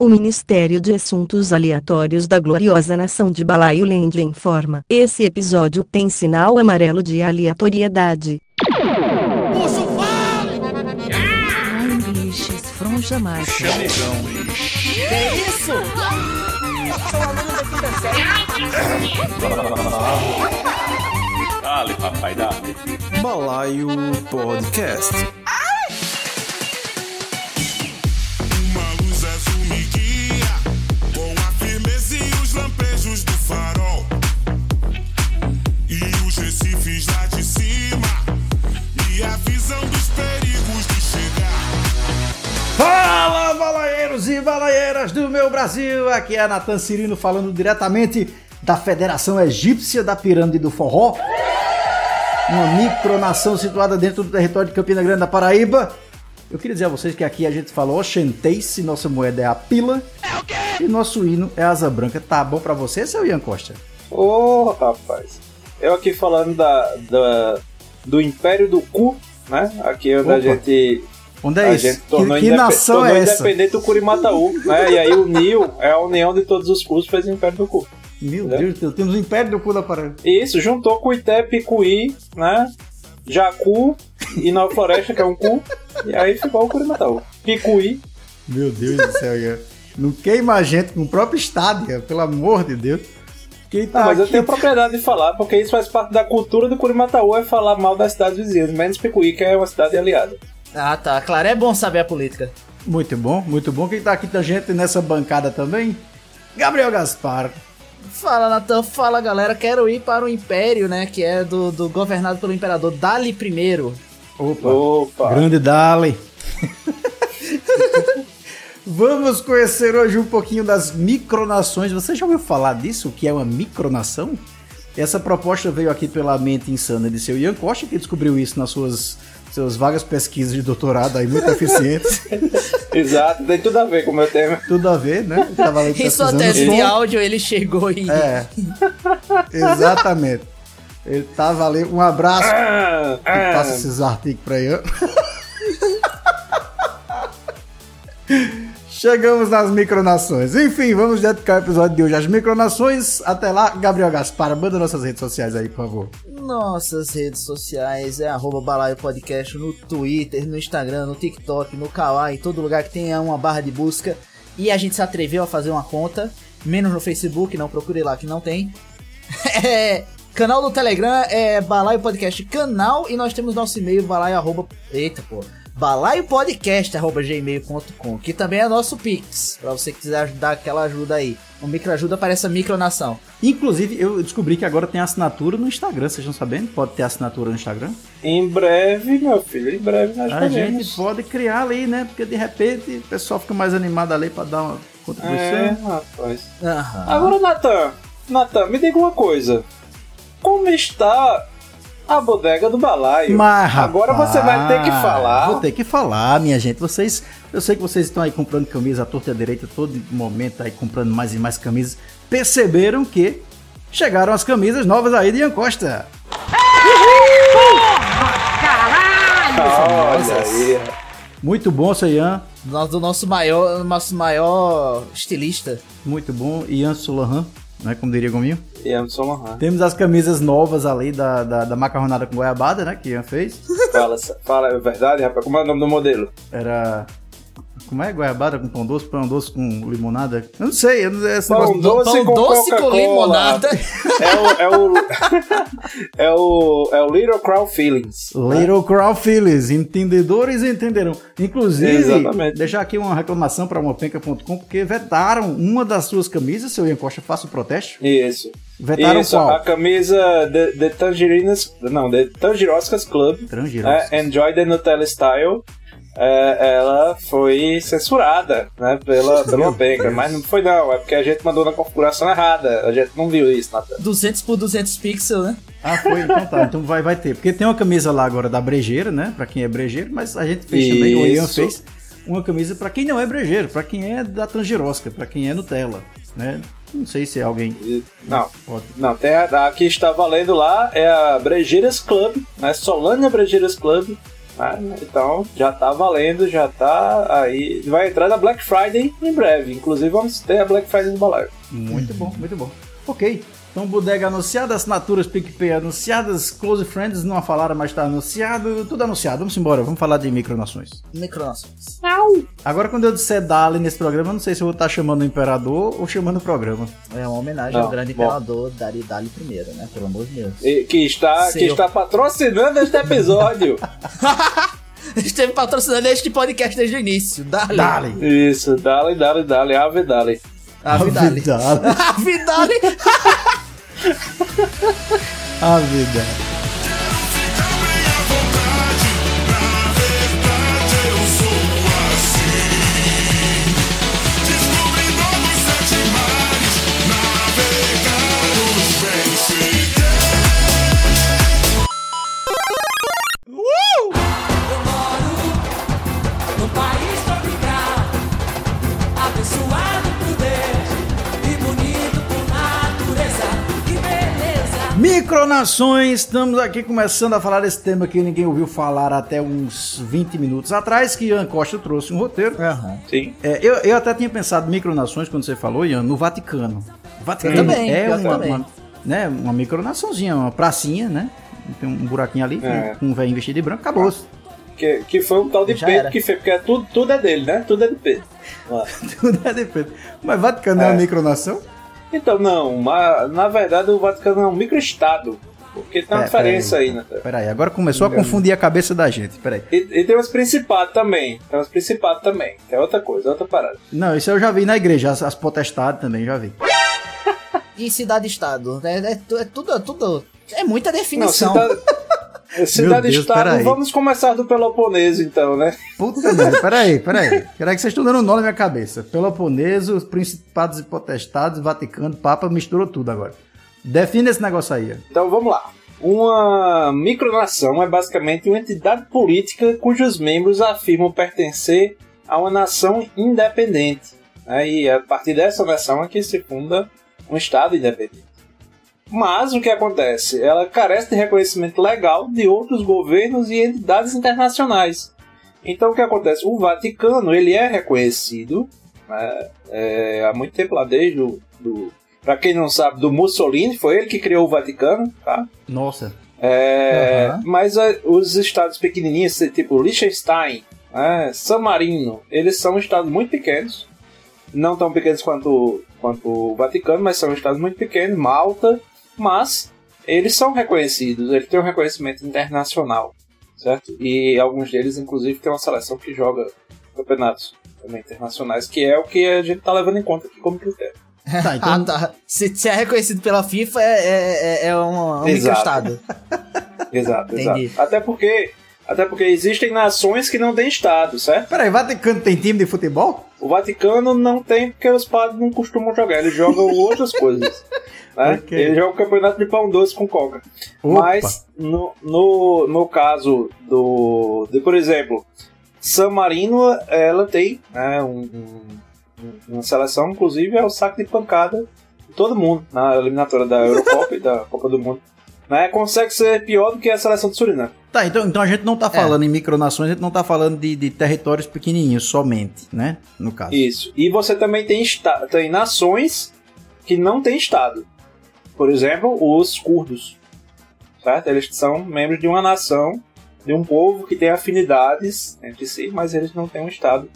O Ministério de Assuntos Aleatórios da Gloriosa Nação de Balaio Land informa. Esse episódio tem sinal amarelo de aleatoriedade. Fale! Ai, bichos, fronja mais. Chamegão. Que isso? Da quinta série. Dale, papai, dale. Balaio Podcast. Fala, balaeiros e balaeiras do meu Brasil! Aqui é Natan Cirino falando diretamente da Federação Egípcia da Pirâmide do Forró, uma micronação situada dentro do território de Campina Grande da Paraíba. Eu queria dizer a vocês que aqui a gente fala oxentense, nossa moeda é a pila e nosso hino é a asa branca. Tá bom pra você, seu Ian Costa? Ô, rapaz. Eu aqui falando da, da- do Império do Cu, né? Aqui onde a Opa. gente. Onde é a isso? gente Que, tornou, que nação tornou é essa? independente do Curimataú, né? E aí o Nil é a união de todos os cus fez o Império do Cu. Meu? Deus do céu, temos o Império do Cu da Paraíba. Isso, juntou Cuité, Picuí, né? Jacu e Nova Floresta, que é um cu. E aí ficou o Curimataú. Picuí. Meu Deus do céu, Ian. Não queima a gente no próprio estádio, Ian, pelo amor de Deus. Quem tá Ah, mas eu aqui- tenho propriedade de falar, porque isso faz parte da cultura do Curimataú, é falar mal das cidades vizinhas, menos Picuí, que é uma cidade aliada. Ah, tá. Claro, é bom saber a política. Muito bom, muito bom. Quem tá aqui com a gente nessa bancada também? Gabriel Gaspar. Fala, Natan. Fala, galera. Quero ir para o Império, né? Que é do, do governado pelo Imperador Dali I. Opa, Opa! grande Dali. Vamos conhecer hoje um pouquinho das micronações. Você já ouviu falar disso? O que é uma micronação? Essa proposta veio aqui pela mente insana de seu Ian Costa, que descobriu isso nas suas, suas vagas pesquisas de doutorado aí, muito eficientes. Exato, tem tudo a ver com o meu tema. Tudo a ver, né? Ele Tava ali Em sua tese de áudio, ele chegou e. É. Exatamente. Ele tava ali. Um abraço. Ah, ah. passa esses artigos pra Ian. Chegamos nas micronações. Enfim, vamos dedicar o episódio de hoje às micronações. Até lá, Gabriel Gaspar, manda nossas redes sociais aí, por favor. Nossas redes sociais é arroba Balaio Podcast no Twitter, no Instagram, no TikTok, no Kawaii, em todo lugar que tenha uma barra de busca. E a gente se atreveu a fazer uma conta, menos no Facebook, não procure lá que não tem. É, canal do Telegram é Balaio Podcast Canal e nós temos nosso e-mail balaio arroba, eita pô, balaiopodcast arroba gmail.com que também é nosso Pix, pra você que quiser dar aquela ajuda aí. Uma microajuda para essa micronação. Inclusive, eu descobri que agora tem assinatura no Instagram, vocês estão sabendo? Pode ter assinatura no Instagram. Em breve, meu filho, em breve nós A gente pode criar ali, né? Porque de repente o pessoal fica mais animado ali pra dar uma contribuição. É, rapaz. Aham. Agora, Natan, Natan, me diga uma coisa. Como está a bodega do balaio? Mas, Agora você vai ter que falar. Vou ter que falar, minha gente. Vocês, eu sei que vocês estão aí comprando camisa à torta e à direita todo momento aí comprando mais e mais camisas. Perceberam que chegaram as camisas novas aí de Ian Costa. Olha aí. Muito bom, seu Ian. Do nosso maior, nosso maior estilista. Muito bom. Ian Sulahan, né? Como diria Gominho. E Lohan. Temos as camisas novas ali da, da, da macarronada com goiabada, né? Que Ian fez. Fala, fala a verdade, rapaz. Como é o nome do modelo? Era. Como é? Goiabada com pão doce, pão doce com limonada? Eu não sei, eu não esse Pão negócio- doce Pão com doce com limonada. É o, é o, é o, é o Little Crow Feelings. Little Crow Phillies, entendedores entenderão. Inclusive, Exatamente. deixar aqui uma reclamação para mopenca.com, porque vetaram uma das suas camisas, seu Ian Costa, faça o protesto. Isso. Vetaram Isso, qual? a camisa The, the Tangerinas, não, The Tangeroscas Club, Tangeroscas. é, Enjoy the Nutella Style, é, ela foi censurada, né, pela, pela Benga, mas não foi não, é porque a gente mandou na configuração errada, a gente não viu isso, Natan. 200 por 200 pixels, né? Ah, foi? Então tá, então vai, vai ter. Porque tem uma camisa lá agora da brejeira, né? Pra quem é brejeiro, mas a gente fez também, o Ian Isso. fez uma camisa pra quem não é brejeiro, pra quem é da Tangerosca, pra quem é Nutella, né? Não sei se é alguém Não, pode. não, tem a, a que está valendo lá é a Brejeiras Club, né, Solânia Brejeiras Club, né? Então já tá valendo, já tá aí. Vai entrar na Black Friday em breve. Inclusive vamos ter a Black Friday do Balaio. Muito bom, muito bom. Ok. Então, bodega anunciada, assinaturas PicPay anunciadas, Close Friends não a falaram, mas tá anunciado, tudo anunciado. Vamos embora, vamos falar de micronações. Micronações. Agora, quando eu disser Dali nesse programa, eu não sei se eu vou estar chamando o Imperador ou chamando o programa. É uma homenagem Não, ao grande bom. imperador Dari Dali I, né? Pelo amor de Deus. E- Que está, que está patrocinando este episódio. Esteve patrocinando este podcast desde o início. Dali. Dali! Isso, dale, dale, dale, ave dale. Ave Dali. Dali. Ave Dali. A. Micronações, estamos aqui começando a falar desse tema que ninguém ouviu falar até uns 20 minutos atrás, que Ian Costa trouxe um roteiro. Aham. Sim. É, eu, eu até tinha pensado micronações quando você falou, Ian, no Vaticano. O Vaticano também, é uma, também. uma, né, uma micronaçãozinha, uma pracinha, né? Tem um buraquinho ali, É. com um velho vestido de branco, acabou. Que, que foi um tal de Já Pedro era. que fez, porque é tudo, tudo é dele, né? Tudo é de Pedro. Tudo é depois. Mas Vaticano é, É. uma micronação? Então, não, mas, na verdade o Vaticano é um microestado. Porque tem uma É, diferença peraí. aí, né? Peraí, agora começou a confundir a cabeça da gente. Peraí. E, e tem os principados também. Tem os principados também. Que é outra coisa, outra parada. Não, isso eu já vi na igreja, as, as potestades também, já vi. E cidade-estado. É, é, tu- é tudo, é tudo. É muita Não, definição. cidade. Cidade-estado, vamos começar do Peloponeso então, né? Puta merda, peraí, peraí. Peraí que vocês estão dando um nó na minha cabeça. Peloponeso, os principados e potestades, Vaticano, Papa, misturou tudo agora. Define esse negócio aí. Então vamos lá. Uma micronação é basicamente uma entidade política cujos membros afirmam pertencer a uma nação independente. né? E a partir dessa nação é que se funda um Estado independente. Mas o que acontece? Ela carece de reconhecimento legal de outros governos e entidades internacionais. Então o que acontece? O Vaticano ele é reconhecido né, é, há muito tempo lá desde o do, para quem não sabe do Mussolini foi ele que criou o Vaticano, tá? Nossa. É, Aham. Mas é, os estados pequenininhos, tipo Liechtenstein, né, San Marino, eles são estados muito pequenos. Não tão pequenos quanto, quanto o Vaticano, mas são estados muito pequenos. Malta, mas eles são reconhecidos, eles têm um reconhecimento internacional, certo? E alguns deles, inclusive, tem uma seleção que joga campeonatos também internacionais, que é o que a gente tá levando em conta aqui como critério. Tá, Ah, então. tá. Se, se é reconhecido pela FIFA, é, é, é- é um, um Exato. Exato, Entendi. exato. Até porque, até porque existem nações que não têm estado, certo? Peraí, Vaticano tem time de futebol? O Vaticano não tem porque os padres não costumam jogar, eles jogam outras coisas. Né? Ok. Eles jogam o campeonato de pão doce com coca. Opa. Mas no, no, no caso do. De, por exemplo, San Marino, ela tem né, um- um- uma seleção, inclusive é o saco de pancada de todo mundo na eliminatória da Eurocopa e da Copa do Mundo. Né, consegue ser pior do que a seleção de Suriname. Tá, então, então a gente não tá falando em micronações, a gente não tá falando de, de territórios pequenininhos somente, né? No caso. Isso. E você também tem, tem nações que não têm Estado. Por exemplo, os curdos. Certo? Eles são membros de uma nação, de um povo que tem afinidades entre si, mas eles não têm um Estado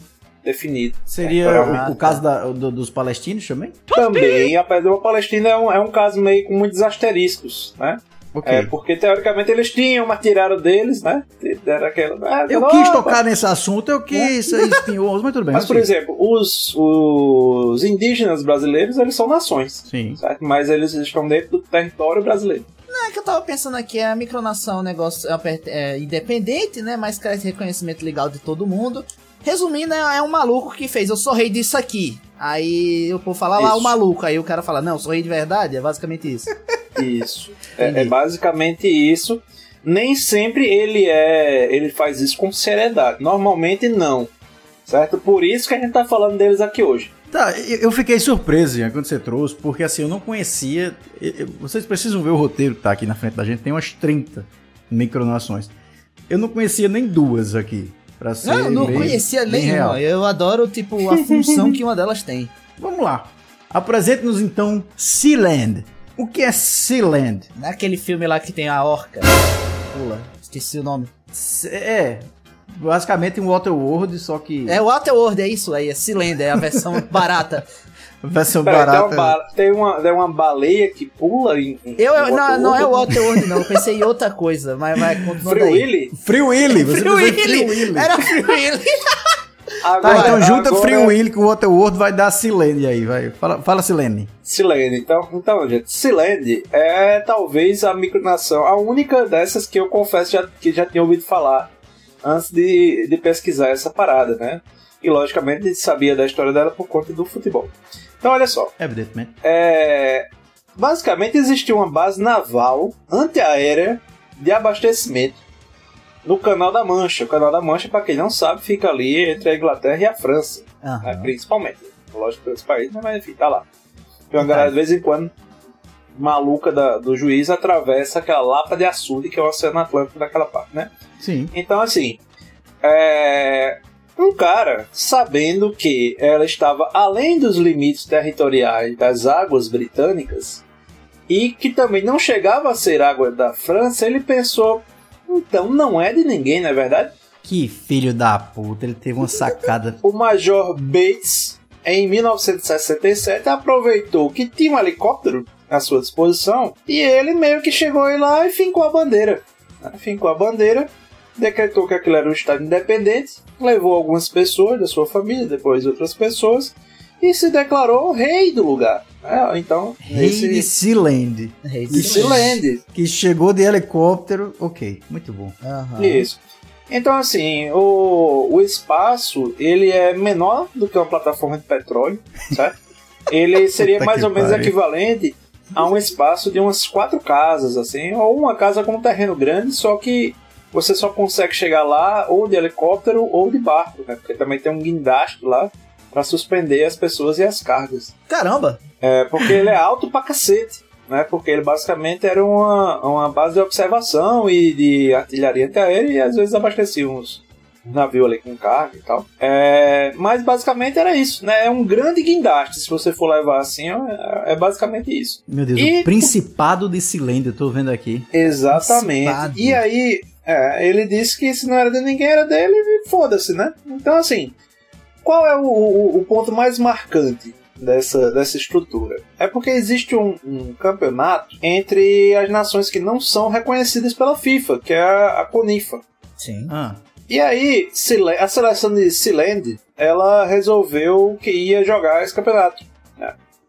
definido. Seria É, o, o caso da- do- dos palestinos também? Também, a da Palestina é um, é um caso meio com muitos asteriscos, né? Ok. É, porque teoricamente eles tinham, mas tiraram deles, né? Era aquela, ah, eu não, quis tocar nesse assunto, eu quis ser espinhoso, mas tudo bem. Mas, eu por sei. exemplo, os, os indígenas brasileiros, eles são nações. Sim. certo? Mas eles estão dentro do território brasileiro. É que eu tava pensando aqui, a micronação é um negócio é, é independente, né? Mas carece de reconhecimento legal de todo mundo. Resumindo, é, é um maluco que fez, eu sou rei disso aqui. Aí o povo fala lá, o maluco. Aí o cara fala, não, eu sou rei de verdade. É basicamente isso. Isso. É, é basicamente isso. Nem sempre ele é. ele faz isso com seriedade. Normalmente não. Certo? Por isso que a gente tá falando deles aqui hoje. Tá, eu fiquei surpreso Ian, quando você trouxe, porque assim, eu não conhecia. eu- Vocês precisam ver o roteiro que tá aqui na frente da gente, tem umas 30 micronações. Eu não conhecia nem duas aqui. Pra ser Não, eu não bem- conhecia bem nenhuma. real. Eu adoro, tipo, a função que uma delas tem. Vamos lá. Apresente-nos então Sealand. O que é Sealand? Naquele filme lá que tem a orca. Pula, esqueci o nome. Se- É, basicamente um Waterworld, só que É o Waterworld, é isso aí, é Cylinder, é a versão barata. versão Peraí, tem, uma barata. tem, uma, tem uma baleia que pula em. em- Eu, em não, não é o Waterworld. Não. Eu pensei em outra coisa, mas vai Free. Willy? Free Willy, você Free em Free Willy! Willy. Era Free Willy! Tá, Agora, então junta agora- Free Willy com Waterworld, vai dar Sealand aí, vai. Fala, fala Sealand. Silene. Então, então, gente, Silene é talvez a micronação, a única dessas que eu confesso já, que já tinha ouvido falar antes de, de pesquisar essa parada, né? E logicamente sabia da história dela por conta do futebol. Então, olha só. Evidentemente. É, basicamente existia uma base naval antiaérea de abastecimento no Canal da Mancha. O Canal da Mancha, para quem não sabe, fica ali entre a Inglaterra e a França, né, Aham. principalmente. Lógico outros países, né, mas enfim, tá lá. Tem uma galera de vez em quando maluca da- do juiz atravessa aquela lapa de açude que é o Oceano Atlântico daquela parte, né? Sim. Então, assim, é, um cara, sabendo que ela estava além dos limites territoriais das águas britânicas e que também não chegava a ser água da França, ele pensou: então não é de ninguém, não é verdade? Que filho da puta, ele teve uma sacada. O Major Bates, em 1967, aproveitou que tinha um helicóptero à sua disposição e ele meio que chegou lá e fincou a bandeira. né? Fincou a bandeira, decretou que aquilo era um estado independente, levou algumas pessoas da sua família, depois outras pessoas, e se declarou rei do lugar. Né? Então, Rei de nesse Sealand. Rei do Sealand, Que chegou de helicóptero. Ok, muito bom. Aham. Isso. Então, assim, o, o espaço, ele é menor do que uma plataforma de petróleo, certo? Ele seria mais ou menos equivalente a um espaço de umas quatro casas, assim, ou uma casa com um terreno grande, só que você só consegue chegar lá ou de helicóptero ou de barco, né? Porque também tem um guindaste lá para suspender as pessoas e as cargas. Caramba! É, porque ele é alto pra cacete, né? Porque ele basicamente era uma, uma base de observação e de artilharia antiaérea e às vezes abastecia uns navios ali com carga e tal. É, mas basicamente era isso, né? É um grande guindaste, se você for levar assim, é, é basicamente isso. Meu Deus, E- o Principado de Sealand, eu tô vendo aqui. Exatamente. Principado. E aí, é, ele disse que se não era de ninguém, era dele e foda-se, né? Então, assim, qual é o, o- o ponto mais marcante dessa, dessa estrutura? É porque existe um, um campeonato entre as nações que não são reconhecidas pela FIFA, que é a, a CONIFA. Sim. Ah, E aí, a seleção de Sealand, ela resolveu que ia jogar esse campeonato.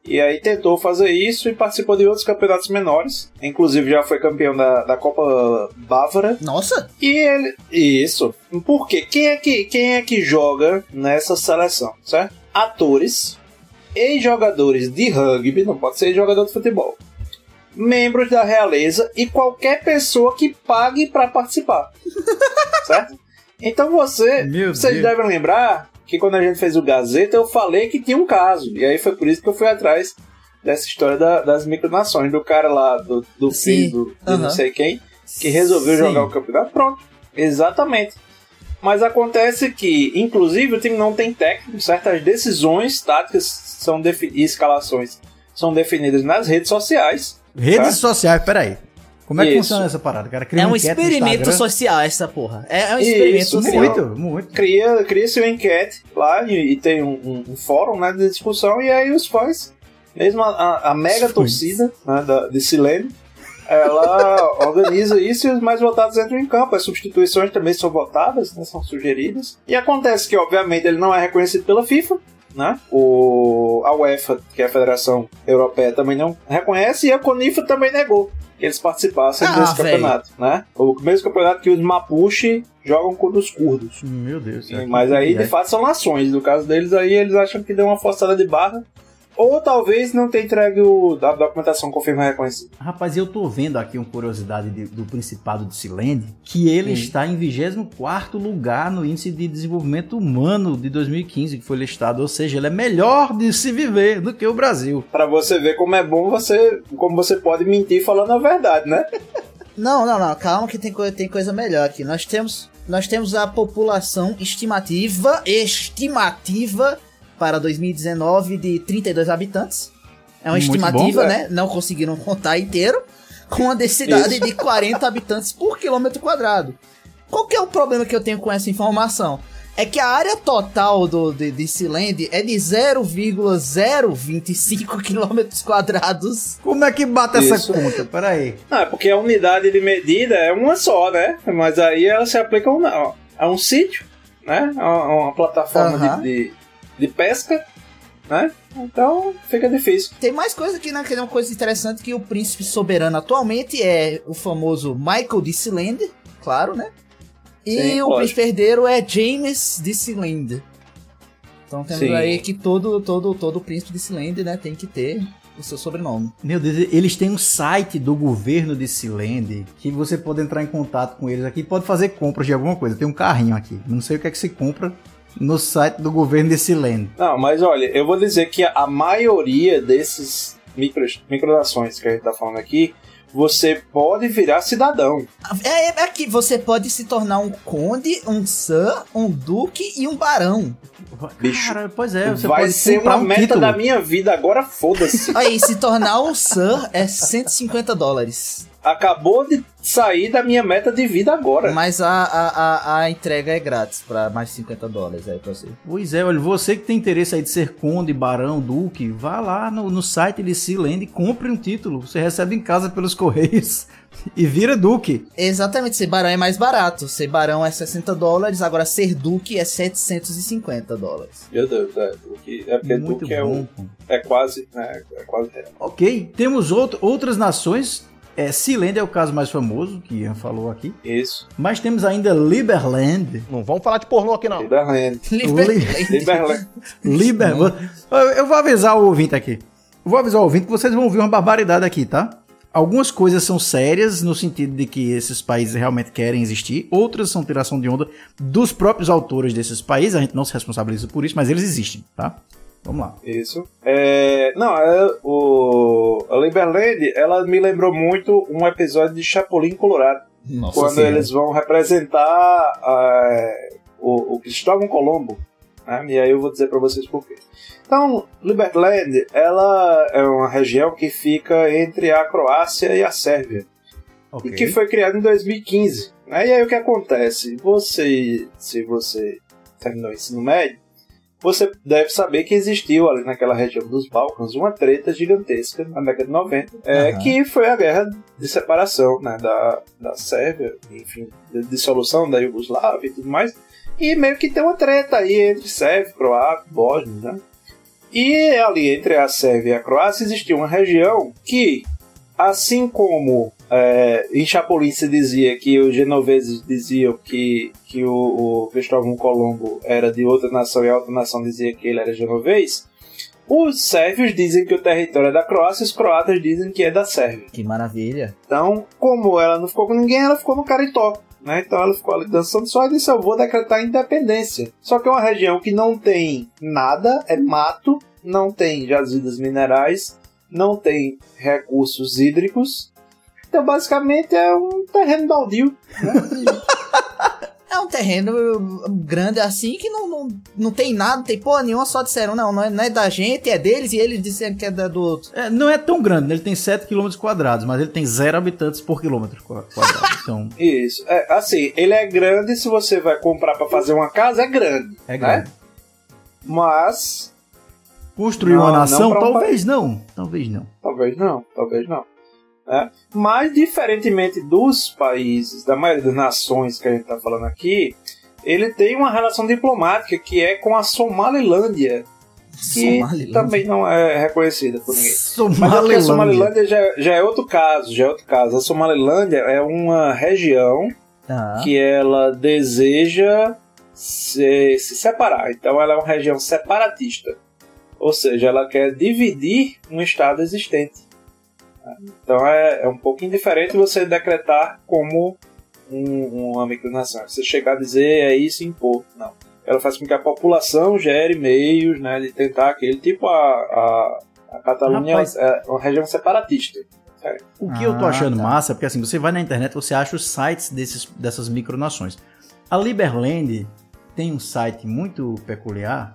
E aí tentou fazer isso e participou de outros campeonatos menores. Inclusive já foi campeão da, da Copa Bávara. Nossa! E ele. Isso. Por quê? Quem é que, quem é que joga nessa seleção, certo? Atores, ex-jogadores de rugby, não pode ser jogador de futebol. Membros da realeza e qualquer pessoa que pague para participar. certo? Então você. Meu vocês Deus. devem lembrar que quando a gente fez o Gazeta, eu falei que tinha um caso. E aí foi por isso que eu fui atrás dessa história da- das micronações, do cara lá, do, do filho do, de não sei quem, que resolveu Sim. jogar o campeonato. Pronto. Exatamente. Mas acontece que, inclusive, o time não tem técnico, certas decisões táticas são defi- e escalações são definidas nas redes sociais. redes Tá. sociais, peraí. Como é que Isso. funciona essa parada, cara? Cria É um experimento social essa porra. É, é um experimento Isso, social. Muito, muito. Cria, cria-se uma enquete lá e, e tem um, um- um fórum né, de discussão, e aí os fãs, mesmo a, a- a mega fãs. torcida né, da, de Silene, ela organiza isso e os mais votados entram em campo. As substituições também são votadas, né, são sugeridas. E acontece que, obviamente, ele não é reconhecido pela FIFA. Né? O, a UEFA, que é a Federação Europeia, também não reconhece, e a CONIFA também negou que eles participassem Ah, desse véi. campeonato. Né? O mesmo campeonato que os Mapuche jogam contra os curdos. Meu Deus. que- Mas aí, de fato, são nações. No caso deles, aí eles acham que deu uma forçada de barra. Ou talvez não tenha entregue o, a documentação confirma reconhecida. Rapaz, eu tô vendo aqui uma curiosidade de- do Principado de Sealand, que ele Hum. está em 24º lugar no Índice de Desenvolvimento Humano de 2015, que foi listado, ou seja, ele é melhor de se viver do que o Brasil. Pra você ver como é bom você. Como você pode mentir falando a verdade, né? Não, não, não, calma que tem, tem coisa melhor aqui. Nós temos, nós temos a população estimativa, estimativa para 2019 de 32 habitantes. É uma Muito estimativa, bom, né? Não conseguiram contar inteiro. Com uma densidade Isso. de 40 habitantes por quilômetro quadrado. Qual que é o problema que eu tenho com essa informação? É que a área total do, de, de Sealand é de 0,025 quilômetros quadrados. Como é que bate essa Isso. conta? Peraí. Ah, é porque a unidade de medida é uma só, né? Mas aí ela se aplica a um, a um sítio, né? A a uma plataforma Aham. de, de, de pesca, né? Então fica difícil. Tem mais coisa aqui, né? Que é uma coisa interessante que o príncipe soberano atualmente é o famoso Michael de Sealand, claro, né? E Sim, o lógico. príncipe herdeiro é James de Sealand. Então temos Sim. aí que todo, todo, todo príncipe de Sealand, né, tem que ter o seu sobrenome. Meu Deus, eles têm um site do governo de Silende que você pode entrar em contato com eles aqui e pode fazer compras de alguma coisa. Tem um carrinho aqui. Não sei o que é que se compra no site do governo de Silende. Não, mas olha, eu vou dizer que a maioria desses micro, micronações que a gente tá falando aqui, você pode virar cidadão. É, é que você pode se tornar um conde, um sir, um duque e um barão. Bicho, Cara, pois é, você Vai pode ser uma um meta título. da minha vida, agora foda-se. Aí, se tornar um sir é 150 dólares. Acabou de sair da minha meta de vida agora. Mas a, a, a, a entrega é grátis pra mais de 50 dólares aí pra você. Pois é, olha, você que tem interesse aí de ser conde, barão, duque, vá lá no, no site de Sealand e compre um título. Você recebe em casa pelos correios e vira duque. Exatamente, ser barão é mais barato. Ser barão é 60 dólares, agora ser duque é 750 dólares. Meu Deus, é, Duque, é porque Muito Duque é, bom. um, pô. é quase, né, é quase real. Ok, temos outro, outras nações. É, Sealand é o caso mais famoso, que Ian falou aqui. Isso. Mas temos ainda Liberland. Não vamos falar de pornô aqui, não. Liberland. Liberland. Liber... Eu- Eu vou avisar o ouvinte aqui. Eu vou avisar o ouvinte que vocês vão ouvir uma barbaridade aqui, tá? Algumas coisas são sérias, no sentido de que esses países realmente querem existir. Outras são tiração de onda dos próprios autores desses países. A gente não se responsabiliza por isso, mas eles existem, tá? Vamos lá. Isso. É, não, é, o, a Liberland, ela me lembrou muito um episódio de Chapolin Colorado. Nossa quando Senhora. eles vão representar é, o, o Cristóvão Colombo. Né? E aí eu vou dizer para vocês por quê. Então, Liberland, ela é uma região que fica entre a Croácia e a Sérvia. Ok. e que foi criado em 2015. Né? E aí o que acontece? Você, se você terminou o ensino médio, você deve saber que existiu ali naquela região dos Balcãs uma treta gigantesca na década de 90, é, Aham. que foi a guerra de separação né, da, da Sérvia, enfim, de dissolução da Iugoslávia e tudo mais. E meio que tem uma treta aí entre Sérvia, Croácia, Bósnia, né? E ali entre a Sérvia e a Croácia existia uma região que, assim como é, em Chapolin se dizia que os genoveses diziam que, que o, o Cristóvão Colombo era de outra nação e a outra nação dizia que ele era genovês, os sérvios dizem que o território é da Croácia e os croatas dizem que é da Sérvia. Que maravilha. Então, como ela não ficou com ninguém, ela ficou no Caritó. Né? Então ela ficou ali dançando só e disse: Eu vou decretar independência. Só que é uma região que não tem nada, é mato, não tem jazidas minerais, não tem recursos hídricos. Então, basicamente, é um terreno baldio. É um terreno grande assim que não, não, não tem nada, não tem porra nenhuma, só disseram, não, não é, não é da gente, é deles, e eles disseram que é da, do outro. É, não é tão grande, né? ele tem 7 km quadrados, mas ele tem 0 habitantes por quilômetro qua- quadrado. Então, Isso. É, assim, ele é grande se você vai comprar para fazer uma casa, é grande. é grande. Né? Mas, Construir Não, uma não nação? um talvez não. Talvez não. Talvez não, talvez não. né? Mas, diferentemente dos países, da maioria das nações que a gente está falando aqui, ele tem uma relação diplomática que é com a Somalilândia, que Somaliland. também não é reconhecida por ninguém. Mas é porque a Somalilândia. Somalilândia já, já é outro caso, já é outro caso. A Somalilândia é uma região Ah, que ela deseja se, se separar. Então ela é uma região separatista. Ou seja, ela quer dividir um estado existente. Então é, é um pouquinho diferente você decretar como um, uma micronação. Você chegar a dizer é isso e impor. Não. Ela faz com que a população gere meios né, de tentar aquele tipo a, a, a Catalunha Rapaz. é uma região separatista. O que eu tô Ah, achando tá. massa é porque assim, você vai na internet, você acha os sites desses, dessas micronações. A Liberland tem um site muito peculiar,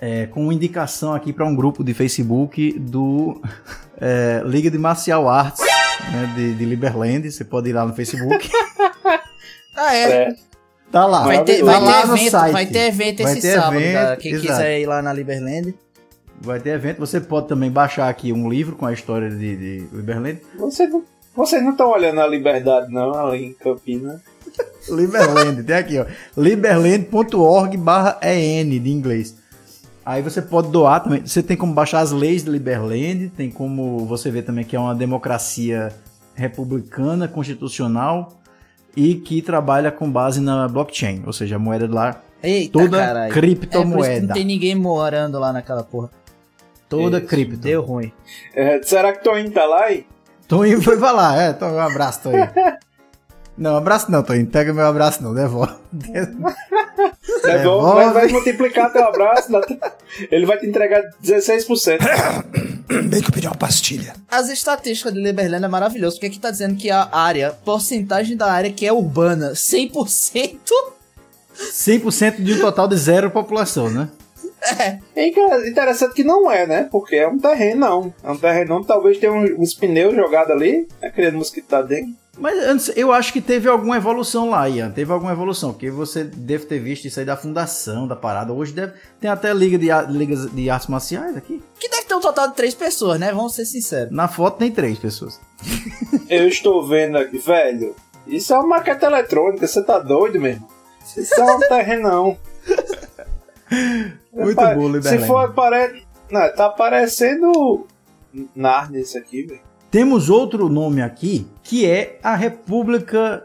é, com indicação aqui para um grupo de Facebook do é, Liga de Marcial Arts né, de, de Liberland. Você pode ir lá no Facebook. Ah, é. É. Tá lá. Vai ter, tá vai, lá ter no evento, site. vai ter evento Vai esse ter sábado, evento, cara. Quem exato. quiser ir lá na Liberland. Vai ter evento. Você pode também baixar aqui um livro com a história de, de Liberland. Você não, vocês não estão olhando a liberdade, não, ali em Campina. Liberland, tem aqui, ó. liberland.org barra EN de inglês. Aí você pode doar também. Você tem como baixar as leis de Liberland, tem como você ver também que é uma democracia republicana, constitucional e que trabalha com base na blockchain, ou seja, a moeda lá, Eita, toda caralho. É por isso que criptomoeda. não tem ninguém morando lá naquela porra. toda Isso, cripto. Deu ruim. É, será que Toninho tá lá? hein? Toninho foi falar, é, então, um abraço, Toninho. Não, abraço não, Toninho. Pega meu abraço não, devolve. É bom, Devolve. mas vai multiplicar teu abraço. dá- Ele vai te entregar 16%. Bem que eu pedi uma pastilha. As estatísticas de Liberland é maravilhoso, porque aqui tá dizendo que a área, porcentagem da área que é urbana, 100%. 100% de um total de zero população, né? É cara, interessante que não é, né? Porque é um terreno, não. É um terreno, talvez tenha uns, uns pneus jogados ali, né? Criando mosquito dentro. Mas antes, eu acho que teve alguma evolução lá, Ian. Teve alguma evolução, porque você deve ter visto isso aí da fundação, da parada. Hoje deve, tem até liga de, a- ligas de artes marciais aqui. Que deve ter um total de três pessoas, né? Vamos ser sinceros. Na foto tem três pessoas. Eu estou vendo aqui, velho. Isso é uma maquete eletrônica, você tá doido mesmo? Isso é um terrenão. Muito bom, Se for apare... Não, tá parecendo Narnia isso aqui, velho. Temos outro nome aqui, que é a República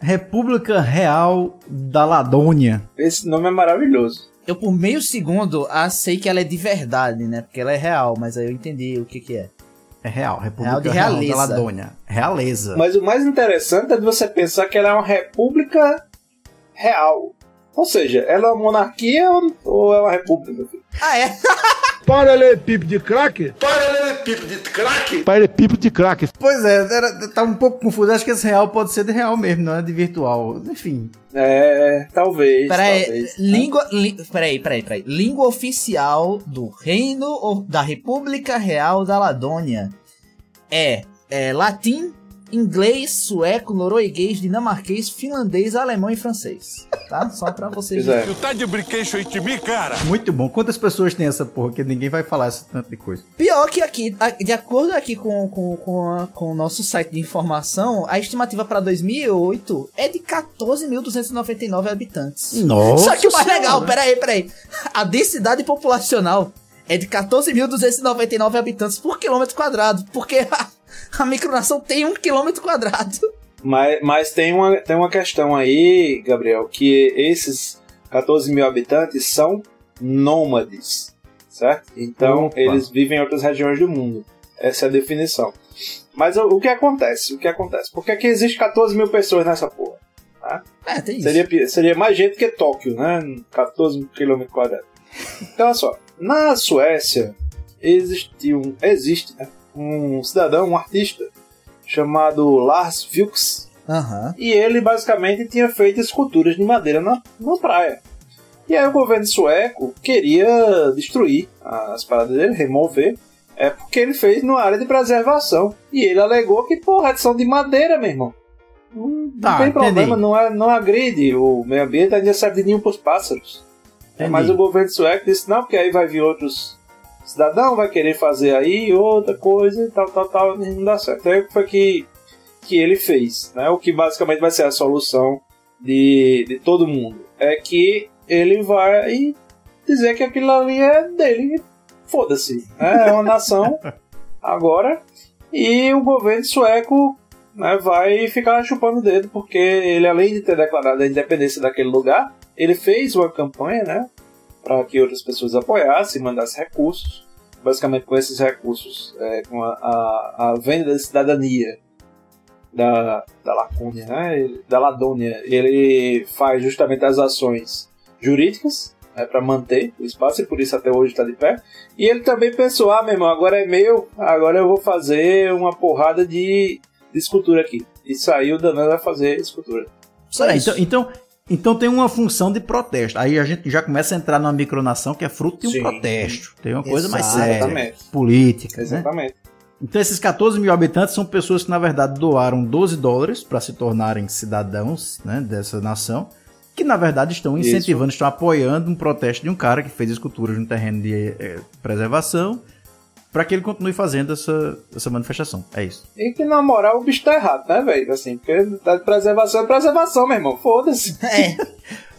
República Real da Ladônia. Esse nome é maravilhoso. Eu, por meio segundo, sei que ela é de verdade, né? Porque ela é real, mas aí eu entendi o que que é. É real, República Real de Real, da Ladônia. Realeza. Mas o mais interessante é de você pensar que ela é uma república real. Ou seja, ela é uma monarquia ou- ou é uma república? Ah, é? Paralelepípedo de crack? Paralelepípedo de crack? Paralelepípedo de crack. Pois é, era, tá um pouco confuso. Acho que esse real pode ser de real mesmo, não é de virtual. Enfim. É, talvez. Peraí, talvez. língua. Li, peraí, peraí, peraí. Língua oficial do Reino ou da República Real da Ladônia é, é latim, inglês, sueco, norueguês, dinamarquês, finlandês, alemão e francês. Tá? Só pra vocês. É. Tu tá de brinquedo aí de mim, cara? Muito bom. Quantas pessoas tem essa porra que ninguém vai falar esse tanto de coisa? Pior que aqui, de acordo aqui com, com, com, a- com o nosso site de informação, a estimativa para 2008 é de 14.299 habitantes. Nossa Só que o mais Senhora. legal, peraí, peraí. A densidade populacional é de 14.299 habitantes por quilômetro quadrado, porque a, micronação tem um quilômetro quadrado. Mas, mas tem, uma, tem uma questão aí, Gabriel, que esses 14 mil habitantes são nômades, certo? Então Opa. eles vivem em outras regiões do mundo. Essa é a definição. Mas o, o que acontece? O que acontece? Por que, que existe 14 mil pessoas nessa porra? É, tem isso. Seria, pi- seria mais gente que Tóquio, né? 14 km quadrados. Então, olha só. Na Suécia, existiu, existe né, um cidadão, um artista, chamado Lars Vilks. Aham. E ele basicamente tinha feito esculturas de madeira na, na praia. E aí o governo sueco queria destruir as paradas dele, remover, é porque ele fez numa área de preservação. E ele alegou que, porra, são de madeira, meu irmão. Não, não Tá, tem problema, entendi. não, é, não agride o meio ambiente, ainda serve de ninho pros pássaros. É, Entendi. mas o governo sueco disse, não, porque aí vai vir outros cidadão, vai querer fazer aí outra coisa e tal, tal, tal, e não dá certo. Aí foi que, que ele fez, né? O que basicamente vai ser a solução de, de todo mundo. É que ele vai dizer que aquilo ali é dele. Foda-se. né? É uma nação agora. E o governo sueco né, vai ficar chupando o dedo, porque ele, além de ter declarado a independência daquele lugar, ele fez uma campanha, né? Para que outras pessoas apoiassem, mandassem recursos. Basicamente, com esses recursos, é, com a, a, a venda da cidadania da, da Lacônia, né? Da Ladônia, ele faz justamente as ações jurídicas né, para manter o espaço e por isso até hoje está de pé. E ele também pensou: ah, meu irmão, agora é meu, agora eu vou fazer uma porrada de, de escultura aqui. E saiu danando a fazer escultura. Só isso. então, então, então tem uma função de protesto. Aí a gente já começa a entrar numa micronação que é fruto de um Sim. protesto. Tem uma coisa mais séria. Exatamente. Política. Né? Exatamente. Então esses 14 mil habitantes são pessoas que na verdade doaram 12 dólares para se tornarem cidadãos né, dessa nação, que na verdade estão Isso. incentivando, estão apoiando um protesto de um cara que fez esculturas no terreno de eh, preservação para que ele continue fazendo essa, essa manifestação. É isso. E que na moral o bicho tá errado, né, velho? Assim, porque tá de preservação é preservação, meu irmão. Foda-se. É,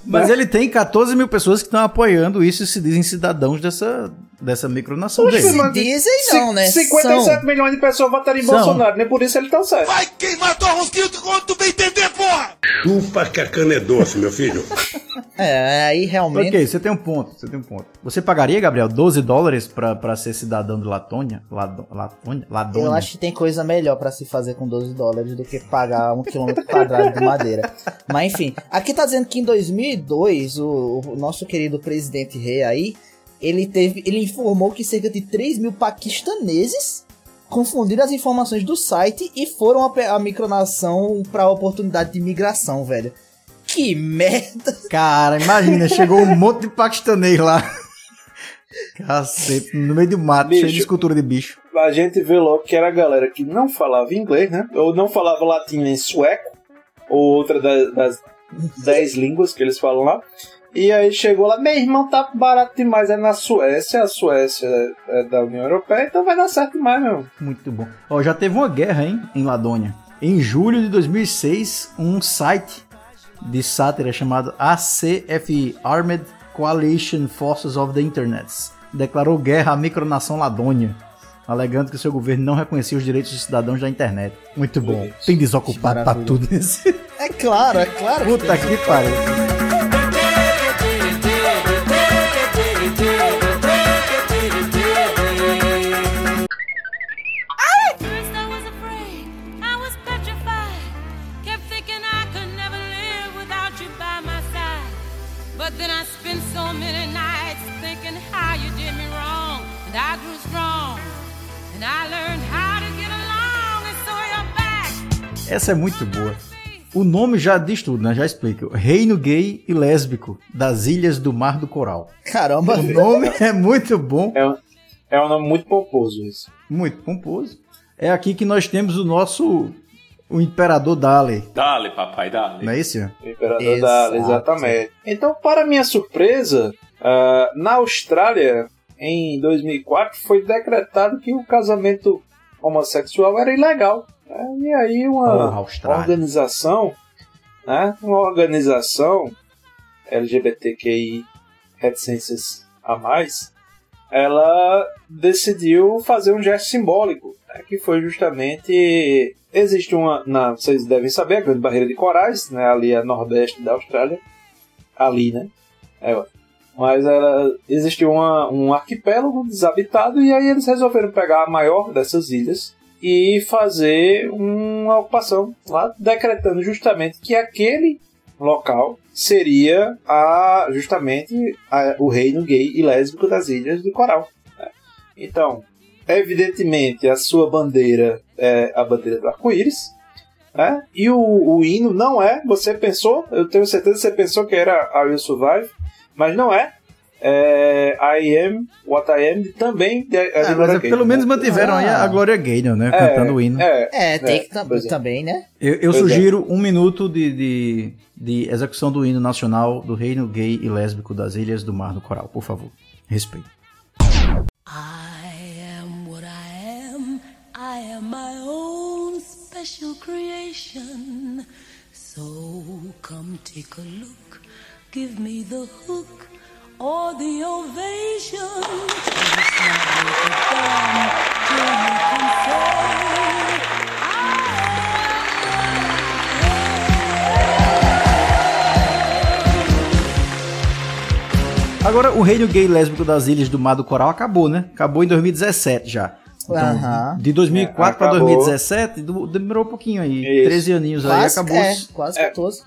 Mas ele tem 14 mil pessoas que estão apoiando isso e se dizem cidadãos dessa, dessa micronação Oxe, dele. mano, dizem não, né? 57 São. milhões de pessoas votaram em São. Bolsonaro, nem por isso ele tá certo. Vai queimar tua rosquinha quando tu bem entender, porra! Chupa que a cana é doce, meu filho. É, aí realmente. Ok, você tem um ponto, você tem um ponto. Você pagaria, Gabriel, 12 dólares pra, pra ser cidadão de Latônia? Lado, Latônia? Ladônia? Eu acho que tem coisa melhor pra se fazer com 12 dólares do que pagar um quilômetro quadrado de madeira. Mas enfim, aqui tá dizendo que em 2002 o, o nosso querido presidente rei aí, ele teve, ele informou que cerca de 3 mil paquistaneses confundiram as informações do site e foram a, a micronação pra oportunidade de migração, velho. Que merda! Cara, imagina, chegou um monte de paquistanês lá. Cacete, no meio do mato, Bicho. cheio de escultura de bicho. A gente vê logo que era a galera que não falava inglês, né? Ou não falava latim nem sueco, ou outra da- das 10 línguas que eles falam lá. E aí chegou lá, meu irmão, tá barato demais, é na Suécia, a Suécia é da União Europeia, então vai dar certo demais, meu. Muito bom. Ó, já teve uma guerra, hein, em Ladônia. Em julho de 2006, um site de sátira chamado ACFI, Armed Coalition Forces of the Internet, declarou guerra à micronação Ladônia, alegando que seu governo não reconhecia os direitos dos cidadãos da internet. Muito bom. Tem desocupado pra Maravilha. tudo nesse... É claro, é claro. Puta que pariu. And I grew strong. And I learned how to get along. And so you're back. Essa é muito boa. O nome já diz tudo, né? Já explica. Reino gay e lésbico das Ilhas do Mar do Coral. Caramba, O nome é muito bom, É um, é um nome muito pomposo isso. muito pomposo. É aqui que nós temos o nosso o imperador Dali, Dale, papai, dale. não é isso? O Imperador Exato. da exatamente. Então, para minha surpresa, ah, na Austrália, em 2004, foi decretado que o casamento homossexual era ilegal. né? E aí uma Austrália. organização, né? Uma organização LGBTQI reticências a mais, ela decidiu fazer um gesto simbólico, né? que foi justamente existe uma, na, vocês devem saber, a Grande Barreira de Corais, né? Ali a nordeste da Austrália, ali, né? É. mas ela existiu uma, um arquipélago desabitado e aí eles resolveram pegar a maior dessas ilhas e fazer uma ocupação lá, decretando justamente que aquele local seria a, justamente a- o reino gay e lésbico das Ilhas do Coral. né? Então, evidentemente, a sua bandeira é a bandeira do arco-íris, né? E o, o hino não é, você pensou, eu tenho certeza que você pensou que era I Will Survive, mas não é. É I Am What I Am também de, é de Ah, mas Gloria é- Gaynor, pelo menos mantiveram aí a, a Glória Gaynor, né? É, cantando o hino. É, É, tem É, que é. também, né? Eu, eu é. sugiro um minuto de, de, de execução do hino nacional do reino gay e lésbico das Ilhas do Mar do Coral, por favor. Respeito. I am what I am. I am my own special creation. So come take a look. Give me the hook or the ovation. It's not worth a damn till you can say, Agora, o reino gay lésbico das Ilhas do Mar do Coral acabou, né? Acabou em 2017 já. Então, Aham. de 2004 É, para acabou. 2017, du- demorou um pouquinho aí. Isso. 13 aninhos aí, Quase, acabou. é, quase É. 14. É,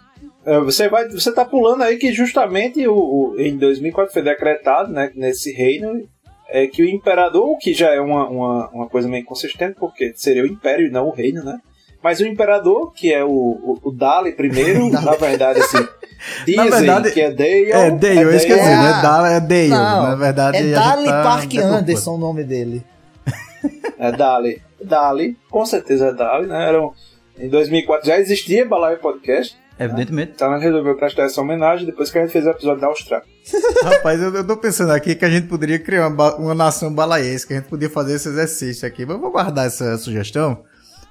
Você vai, você tá pulando aí que justamente o, o- em 2004 foi decretado, né, nesse reino, é que o imperador, o que já é uma, uma, uma coisa meio inconsistente, porque seria o império e não o reino, né? Mas o imperador, que é o, o, o Dali primeiro, na verdade, assim, dizem verdade, que é Dale. É Dale, eu esqueci, Dale. né? Dale é Dale. Não, Na verdade, é Dali tá Park. Anderson o nome dele. É Dali. Dali, com certeza é Dali, né? Era um- em 2004 já existia Balaio Podcast, Evidentemente. então a gente resolveu prestar essa homenagem depois que a gente fez o episódio da Austrália. Rapaz, eu, eu tô pensando aqui que a gente poderia criar uma, uma nação balaiense, que a gente podia fazer esse exercício aqui. Mas eu vou guardar essa sugestão.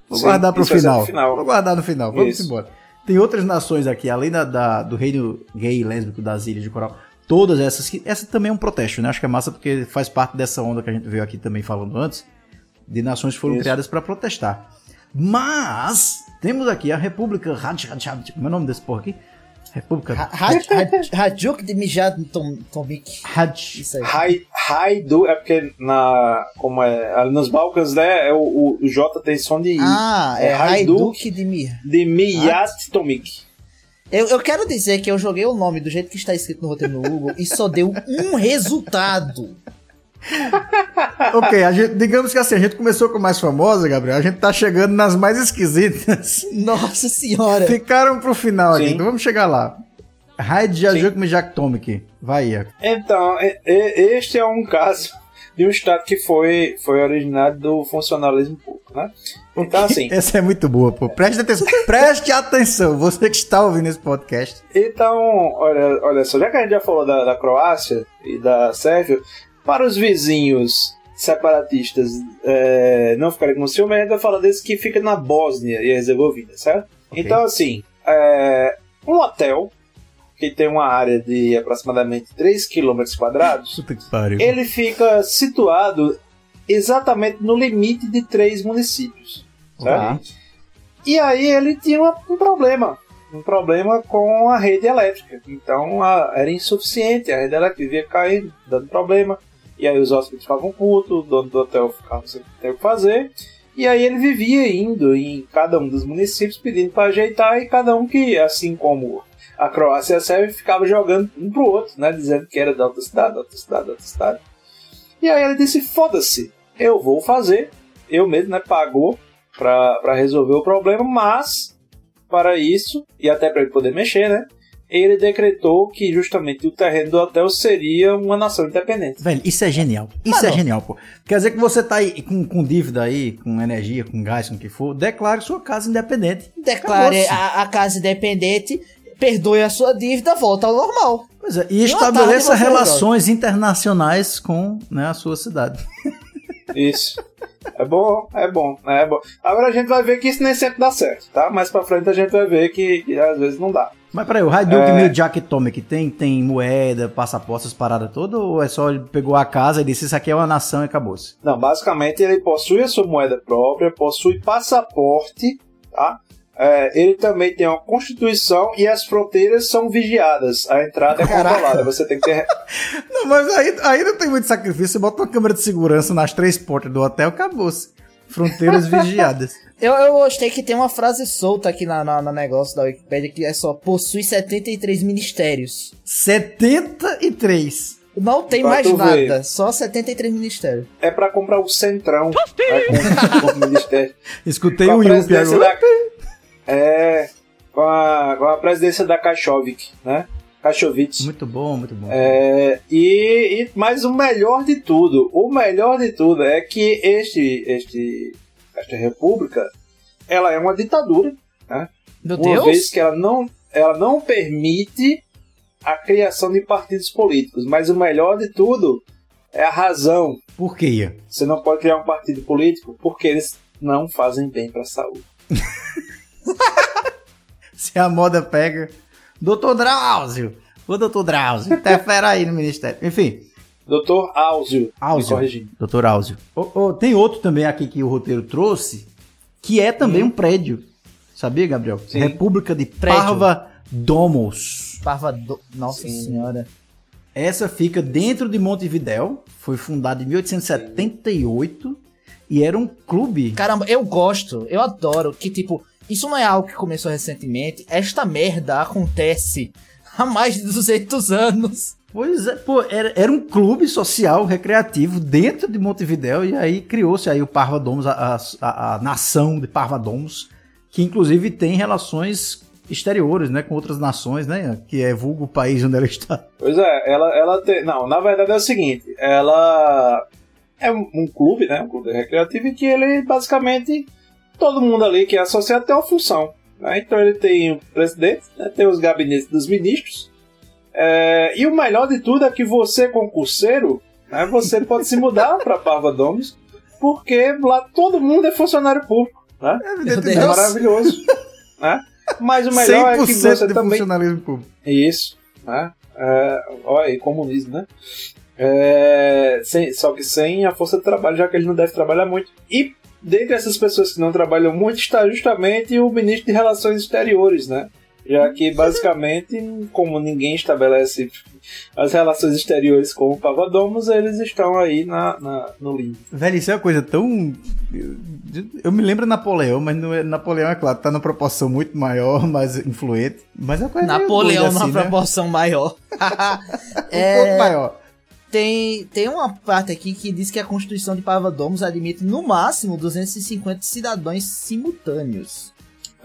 Vou Sim, guardar pro final. final. Vou guardar no final. Vamos Isso. embora. Tem outras nações aqui, além da, da- do reino gay e lésbico das Ilhas de Coral. Todas essas que. Essa também é um protesto, né? Acho que é massa porque faz parte dessa onda que a gente veio aqui também falando antes. De nações que foram Isso. criadas para protestar. Mas temos aqui a República Raj- Raj- Como é o nome desse porra aqui? República Ra- Ra- Rajuk de Mijad Tom- Tomik. Raj. Isso aí. Rai, Raidu é porque na, como é, nos Balcãs, né, é o, o, o J tem som de I. Ah, é É Hajduk Hajduk de Mir. de Miyat Tomik. Eu, eu quero dizer que eu joguei o nome do jeito que está escrito no roteiro no Google e só deu um resultado. Ok, a gente, digamos que assim, a gente começou com a mais famosa, Gabriel. A gente tá chegando nas mais esquisitas. Nossa senhora. Ficaram pro final aqui, então vamos chegar lá. Raid Jajuk Mijak Tomik. Vai, Iaco. Então, este é um caso de um estado que foi, foi originário do funcionalismo público, né? Então, assim, Essa é muito boa, pô. Preste atenção. Preste atenção, você que está ouvindo esse podcast. Então, olha, olha só, já que a gente já falou da, da Croácia e da Sérvia, para os vizinhos separatistas é, não ficarem com ciúme, a gente vai falar desse que fica na Bósnia e Herzegovina, certo? Ok. Então, assim, é, um hotel que tem uma área de aproximadamente 3 km quadrados, ele fica situado exatamente no limite de três municípios. Certo? E aí ele tinha um problema. Um problema com a rede elétrica. Então a- era insuficiente, a rede elétrica vivia caindo, dando problema. E aí os hóspedes ficavam putos, o dono do hotel ficava sem ter o que fazer. E aí ele vivia indo em cada um dos municípios pedindo para ajeitar e cada um que, assim como a Croácia e a Sérvia, ficava jogando um pro outro, né? Dizendo que era da outra cidade, da outra cidade, da outra cidade. E aí ele disse, foda-se, eu vou fazer. Eu mesmo, né, pagou para resolver o problema, mas para isso, e até para ele poder mexer, né, ele decretou que justamente o terreno do hotel seria uma nação independente. Velho, isso é genial. Isso Mano. é genial, pô. Quer dizer que você tá aí com, com dívida aí, com energia, com gás, com o que for, declare sua casa independente. Declare a, a casa independente, perdoe a sua dívida, volta ao normal. Pois é, e uma estabeleça relações internacionais com né, a sua cidade. Isso. É bom, é bom, é bom. Agora a gente vai ver que isso nem sempre dá certo, tá? Mais pra frente a gente vai ver que, que às vezes não dá. Mas peraí, o Hajduk É. é... Jack Tomic tem, tem moeda, passaporte, essas paradas todas? Ou é só ele pegou a casa e disse isso aqui é uma nação e acabou-se? Não, basicamente ele possui a sua moeda própria, possui passaporte, tá? É, ele também tem uma constituição e as fronteiras são vigiadas. A entrada é Caraca. controlada. Você tem que ter. Não, mas aí, não tem muito sacrifício. Você bota uma câmera de segurança nas três portas do hotel, acabou-se. Fronteiras vigiadas. Eu, eu gostei que tem uma frase solta aqui na, na, no negócio da Wikipedia que é só possui 73 ministérios. 73. Não tem Pra mais tu ver. nada, só 73 ministérios. É pra comprar o centrão. O ministério. Escutei Com a o agora. da. É. Com a, com a presidência da Kachovic, né? Kachowicz. Muito bom, muito bom. É, e, e- mas o melhor de tudo, o melhor de tudo é que este, este, esta república, ela é uma ditadura, Meu uma Deus! vez que ela não, ela não permite a criação de partidos políticos. Mas o melhor de tudo é a razão. Por quê? Você não pode criar um partido político porque eles não fazem bem para a saúde. Se a moda pega. Doutor Drauzio! Ô, doutor Drauzio, interfere aí no ministério. Enfim, Doutor Áuzio, Áuzio. corrigindo. doutor Áuzio. Ô, ô, tem outro também aqui que o roteiro trouxe, que é também um prédio. Sabia, Gabriel? Sim. República de Prédio. Parva Domos. Parva do... Nossa Sim. senhora. Essa fica dentro de Montevidéu, foi fundada em 1878 e era um clube. Caramba, eu gosto, eu adoro que, tipo, Isso não é algo que começou recentemente. Esta merda acontece há mais de 200 anos. Pois é, pô, era, era um clube social recreativo dentro de Montevidéu e aí criou-se aí o Parva Domus, a, a, a nação de Parva Domus, que inclusive tem relações exteriores, né, com outras nações, né, que é vulgo o país onde ela está. Pois é, ela, ela tem. Não, na verdade é o seguinte: ela é um, um clube, né? Um clube recreativo que ele basicamente. Todo mundo ali que é associado tem uma função. né? Então ele tem o presidente, né, tem os gabinetes dos ministros. É, e o melhor de tudo é que você, concurseiro, né, você pode se mudar para Parva Domus, porque lá todo mundo é funcionário público. Né? É Deus. maravilhoso. né? Mas o melhor é que 100% você de também funcionalismo público. isso, né? É, olha aí, comunismo, né? É, sem- só que sem a força de trabalho, já que ele não deve trabalhar muito. E dentre essas pessoas que não trabalham muito está justamente o ministro de Relações Exteriores, né? Já que basicamente, como ninguém estabelece as relações exteriores com o Pavadomos, eles estão aí na, na- no limbo. Velho, isso é uma coisa tão. Eu me lembro Napoleão, mas não é... Napoleão, é claro, tá numa proporção muito maior, mais influente. Mas é uma coisa Napoleão numa assim, né? proporção maior. Um É, pouco maior. tem, tem uma parte aqui que diz que a Constituição de Pavadomos admite no máximo 250 cidadãos simultâneos.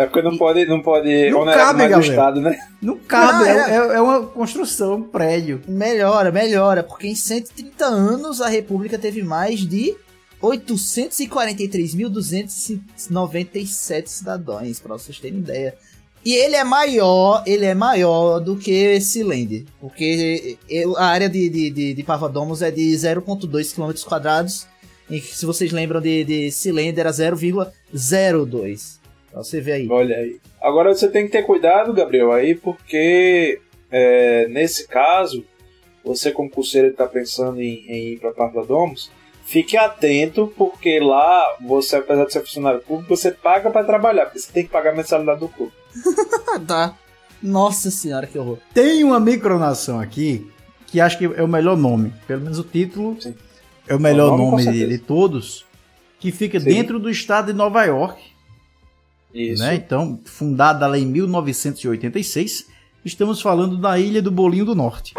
É porque não pode, não pode Não onerar cabe, mais. Estado, né? Não cabe, Ah, é, é- é uma construção, um prédio. Melhora, melhora, porque em 130 anos a República teve mais de 843.297 cidadãos, pra vocês terem ideia. E ele é maior, ele é maior do que esse Land, porque a área de, de, de, de Pavadomos é de 0.2 km quadrados, e se vocês lembram de, de Silend era 0,02. Pra você ver aí. Olha aí. Agora você tem que ter cuidado, Gabriel, aí, porque é, nesse caso, você como curseiro está pensando em, em ir para Parva Domus, fique atento, porque lá, você, apesar de ser funcionário público, você paga para trabalhar, porque você tem que pagar a mensalidade do clube. Tá. Nossa senhora, que horror. Tem uma micronação aqui que acho que é o melhor nome. Pelo menos o título Sim. é o melhor O nome, nome de, de todos. Que fica Sim. dentro do estado de Nova York. Isso. né? Então, fundada lá em 1986, estamos falando da Ilha do Bolinho do Norte.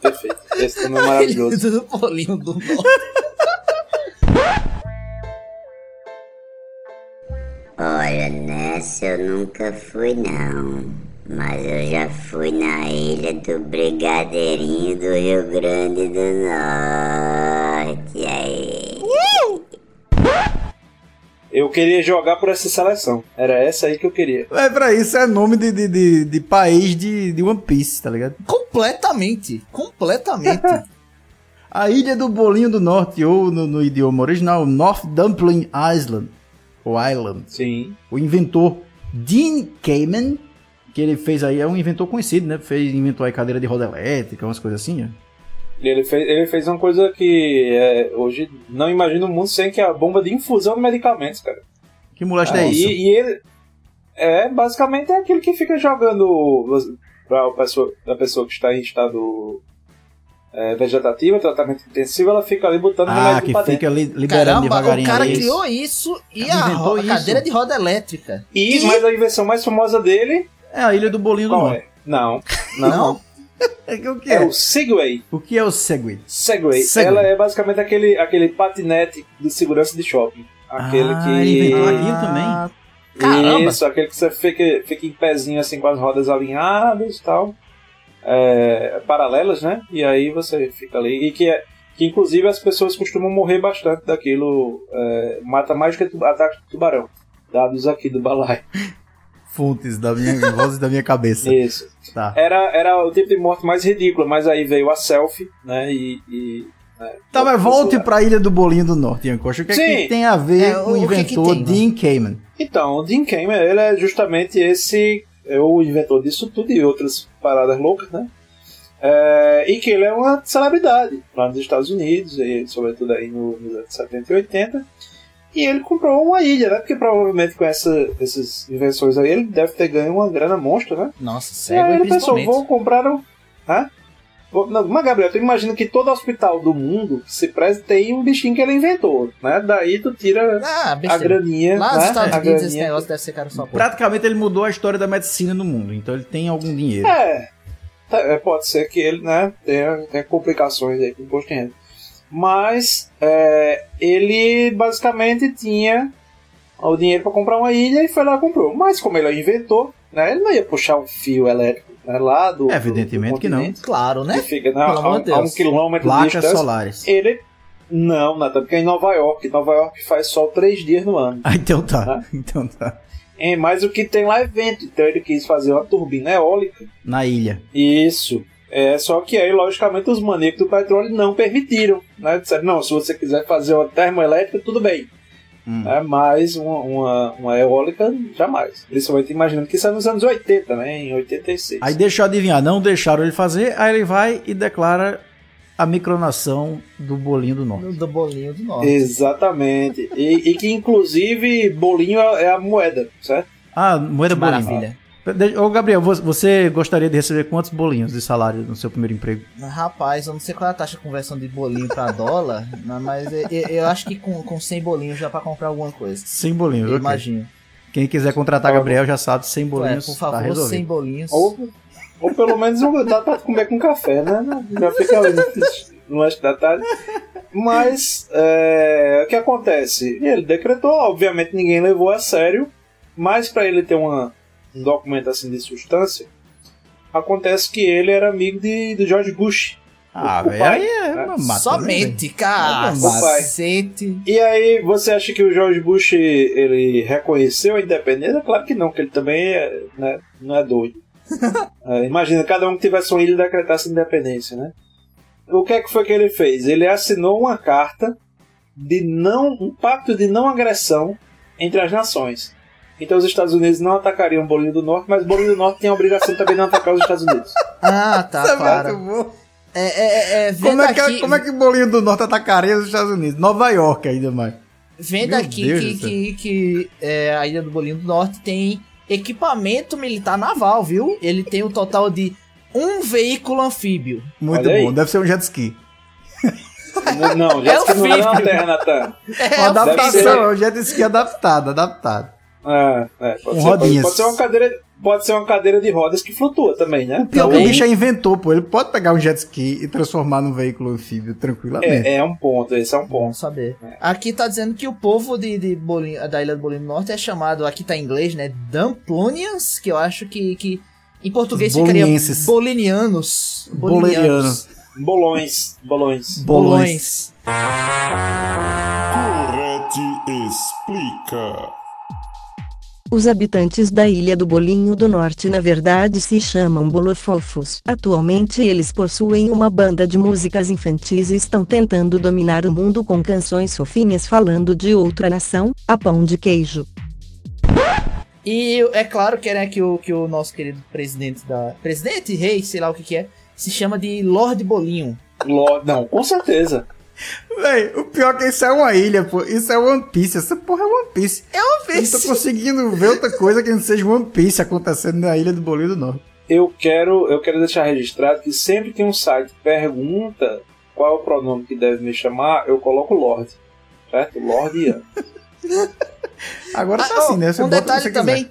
Perfeito. Esse também é maravilhoso. do bolinho do norte. Olha, nessa eu nunca fui não. Mas eu já fui na ilha do Brigadeirinho do Rio Grande do Norte. Aí. Eu queria jogar por essa seleção. Era essa aí que eu queria. É, pra isso é nome de, de, de, de país de, de One Piece, tá ligado? Completamente. Completamente. A Ilha do Bolinho do Norte, ou no, no idioma original, North Dumpling Island, ou Island. Sim. O inventor Dean Kamen, que ele fez aí, é um inventor conhecido, né? Fez, inventou aí cadeira de roda elétrica, umas coisas assim, ó. E Ele fez, ele fez uma coisa que é, hoje não imagino o mundo sem que é a bomba de infusão de medicamentos, cara. Que molesta é Ah, isso? E, e ele é basicamente é aquele que fica jogando para a pessoa, a pessoa que está em estado é, vegetativo, tratamento intensivo, ela fica ali botando Ah, remédio que pra fica dentro. ali liberando Caramba, o devagarinho. cara ali. criou isso e a, ro- isso. cadeira de roda elétrica. E, mas a invenção mais famosa dele É a Ilha do Bolinho do Norte. é? Não, não, Não? É o que É é? o Segway. O que é o Segway? Segway. Segway. Ela é basicamente aquele, aquele patinete de segurança de shopping. Aquele Ah, que. ele inventou aquilo também. Ah, Caramba. Isso, aquele que você fica, fica em pezinho assim com as rodas alinhadas e tal. É, paralelas, né? E aí você fica ali. E que, é, que inclusive as pessoas costumam morrer bastante daquilo. é, mata mais do que tu- ataque de tubarão. Dados aqui do balai. Fontes da minha vozes da minha cabeça. Isso. Tá. Era, era o tipo de morte mais ridícula, mas aí veio a selfie, né? E. e né, Tá, mas volte pra Ilha do Bolinho do Norte, Ian Costa. O que, é que tem a ver É, com o o que que inventor tem, Dean Kamen? Então, o Dean Kamen, ele é justamente esse, é o inventor disso tudo e outras paradas loucas, né? É, e que ele é uma celebridade lá nos Estados Unidos, e sobretudo aí no- nos anos 70 e 80. E ele comprou uma ilha, né? Porque provavelmente com essa, essas invenções aí ele deve ter ganho uma grana monstra, né? Nossa, e aí ele pensou, vou comprar um. Hã? Não, mas Gabriel, tu imagina que todo hospital do mundo se presta tem um bichinho que ele inventou, né? Daí tu tira Ah, a graninha, Lá nos né? Estados Unidos esse negócio deve ser caro só. Praticamente ele mudou a história da medicina no mundo, então ele tem algum dinheiro. É, é, pode ser que ele, né, tenha, tenha complicações aí com imposto de renda. Mas é, ele basicamente tinha o dinheiro para comprar uma ilha e foi lá e comprou. Mas como ele inventou, né, ele não ia puxar um fio elétrico né, lá do. Evidentemente do, que não. Claro, né? Que fica né, Pelo a, amor de a um Deus. quilômetro de Placas distância. solares. Ele. Não, Nathan, porque é em Nova York. Nova York faz sol três dias no ano. Ah, então tá. Ah. Então tá. É, mas o que tem lá é vento. Então ele quis fazer uma turbina eólica Na ilha. Isso. É, só que aí, logicamente, os maníacos do petróleo não permitiram. Né? Disseram, não, se você quiser fazer uma termoelétrica, tudo bem. Hum. É, mas uma, uma, uma eólica, jamais. Principalmente imaginando que isso é nos anos 80, né? Em 86. Aí deixa eu adivinhar, não deixaram ele fazer, aí ele vai e declara a micronação do bolinho do norte. Do, bolinho do norte. Exatamente. E, e que, inclusive, bolinho é a moeda, certo? Ah, moeda Que bolinho. maravilha. Ô Gabriel, vo- você gostaria de receber quantos bolinhos de salário no seu primeiro emprego? Rapaz, eu não sei qual é a taxa de conversão de bolinho pra dólar, né, mas eu, eu- acho que com, com 100 bolinhos já pra comprar alguma coisa. 100 bolinhos, Eu ok. imagino. Quem quiser contratar Gabriel já sabe, 100 É, bolinhos por tá favor, resolvido. 100 bolinhos. Ou, ou pelo menos um- dá pra comer com café, né? Já fica ali no, no lanche da tarde. Mas é, o que acontece? Ele decretou, obviamente ninguém levou a sério, mas para ele ter uma, um documento assim de substância, acontece que ele era amigo de, do George Bush. Ah, O velho, aí é né? mata, Somente, né, cacete. E aí, você acha que o George Bush ele reconheceu a independência? Claro que não, que ele também é, né, não é doido. É, imagina, cada um que tivesse uma ilha decretasse independência, né? O que é que foi que ele fez? Ele assinou uma carta de não, um pacto de não agressão entre as nações. Então os Estados Unidos não atacariam o Bolinho do Norte, mas o Bolinho do Norte tem a obrigação também de não atacar os Estados Unidos. Ah, tá, velho? claro. É, é, é, é, vendo Como é, que, aqui, como é que o bolinho do norte atacaria os Estados Unidos? Nova York ainda mais. vendo Meu aqui Deus que, que, que é, a Ilha do Bolinho do Norte tem equipamento militar naval, viu? Ele tem um total de um veículo anfíbio. Muito Olha aí. bom, deve ser um jet ski. Não, não já É disse que não é na horrível. Terra, Natan. É, Uma adaptação, é um jet ski adaptado, adaptado. É, é, pode, Com ser, pode, rodinhas. pode ser uma cadeira, pode ser uma cadeira de rodas que flutua também, né? Pior que o Também. bicho é inventor, pô. Ele pode pegar um jet ski e transformar num veículo anfíbio tranquilamente. É, é um ponto, esse é um ponto. saber. Aqui tá dizendo que o povo de, de da Ilha do Bolinho do Norte é chamado, aqui tá em inglês, né? Dumplonians, que eu acho que, que em português ficaria Bolinienses. bolinianos. Bolerianos. Bolões, bolões. Bolões. Correte explica. Os habitantes da Ilha do Bolinho do Norte na verdade se chamam bolofofos. Atualmente eles possuem uma banda de músicas infantis e estão tentando dominar o mundo com canções fofinhas falando de outra nação, a pão de queijo. E é claro que, né, que, o, que o nosso querido presidente da. Presidente, rei, sei lá o que, que é, se chama de Lorde Bolinho. Lo- Não, com certeza. Véi, o pior é que isso é uma ilha, pô. Isso é One Piece. Essa porra é One Piece. É uma Eu vez. não tô conseguindo ver outra coisa que não seja One Piece acontecendo na ilha do Bolinho do Norte. Eu quero, eu quero deixar registrado que sempre que um site pergunta qual é o pronome que deve me chamar, eu coloco Lorde. Certo? Lorde Ian. Agora tá Ah, assim, oh, né? Você um detalhe você também.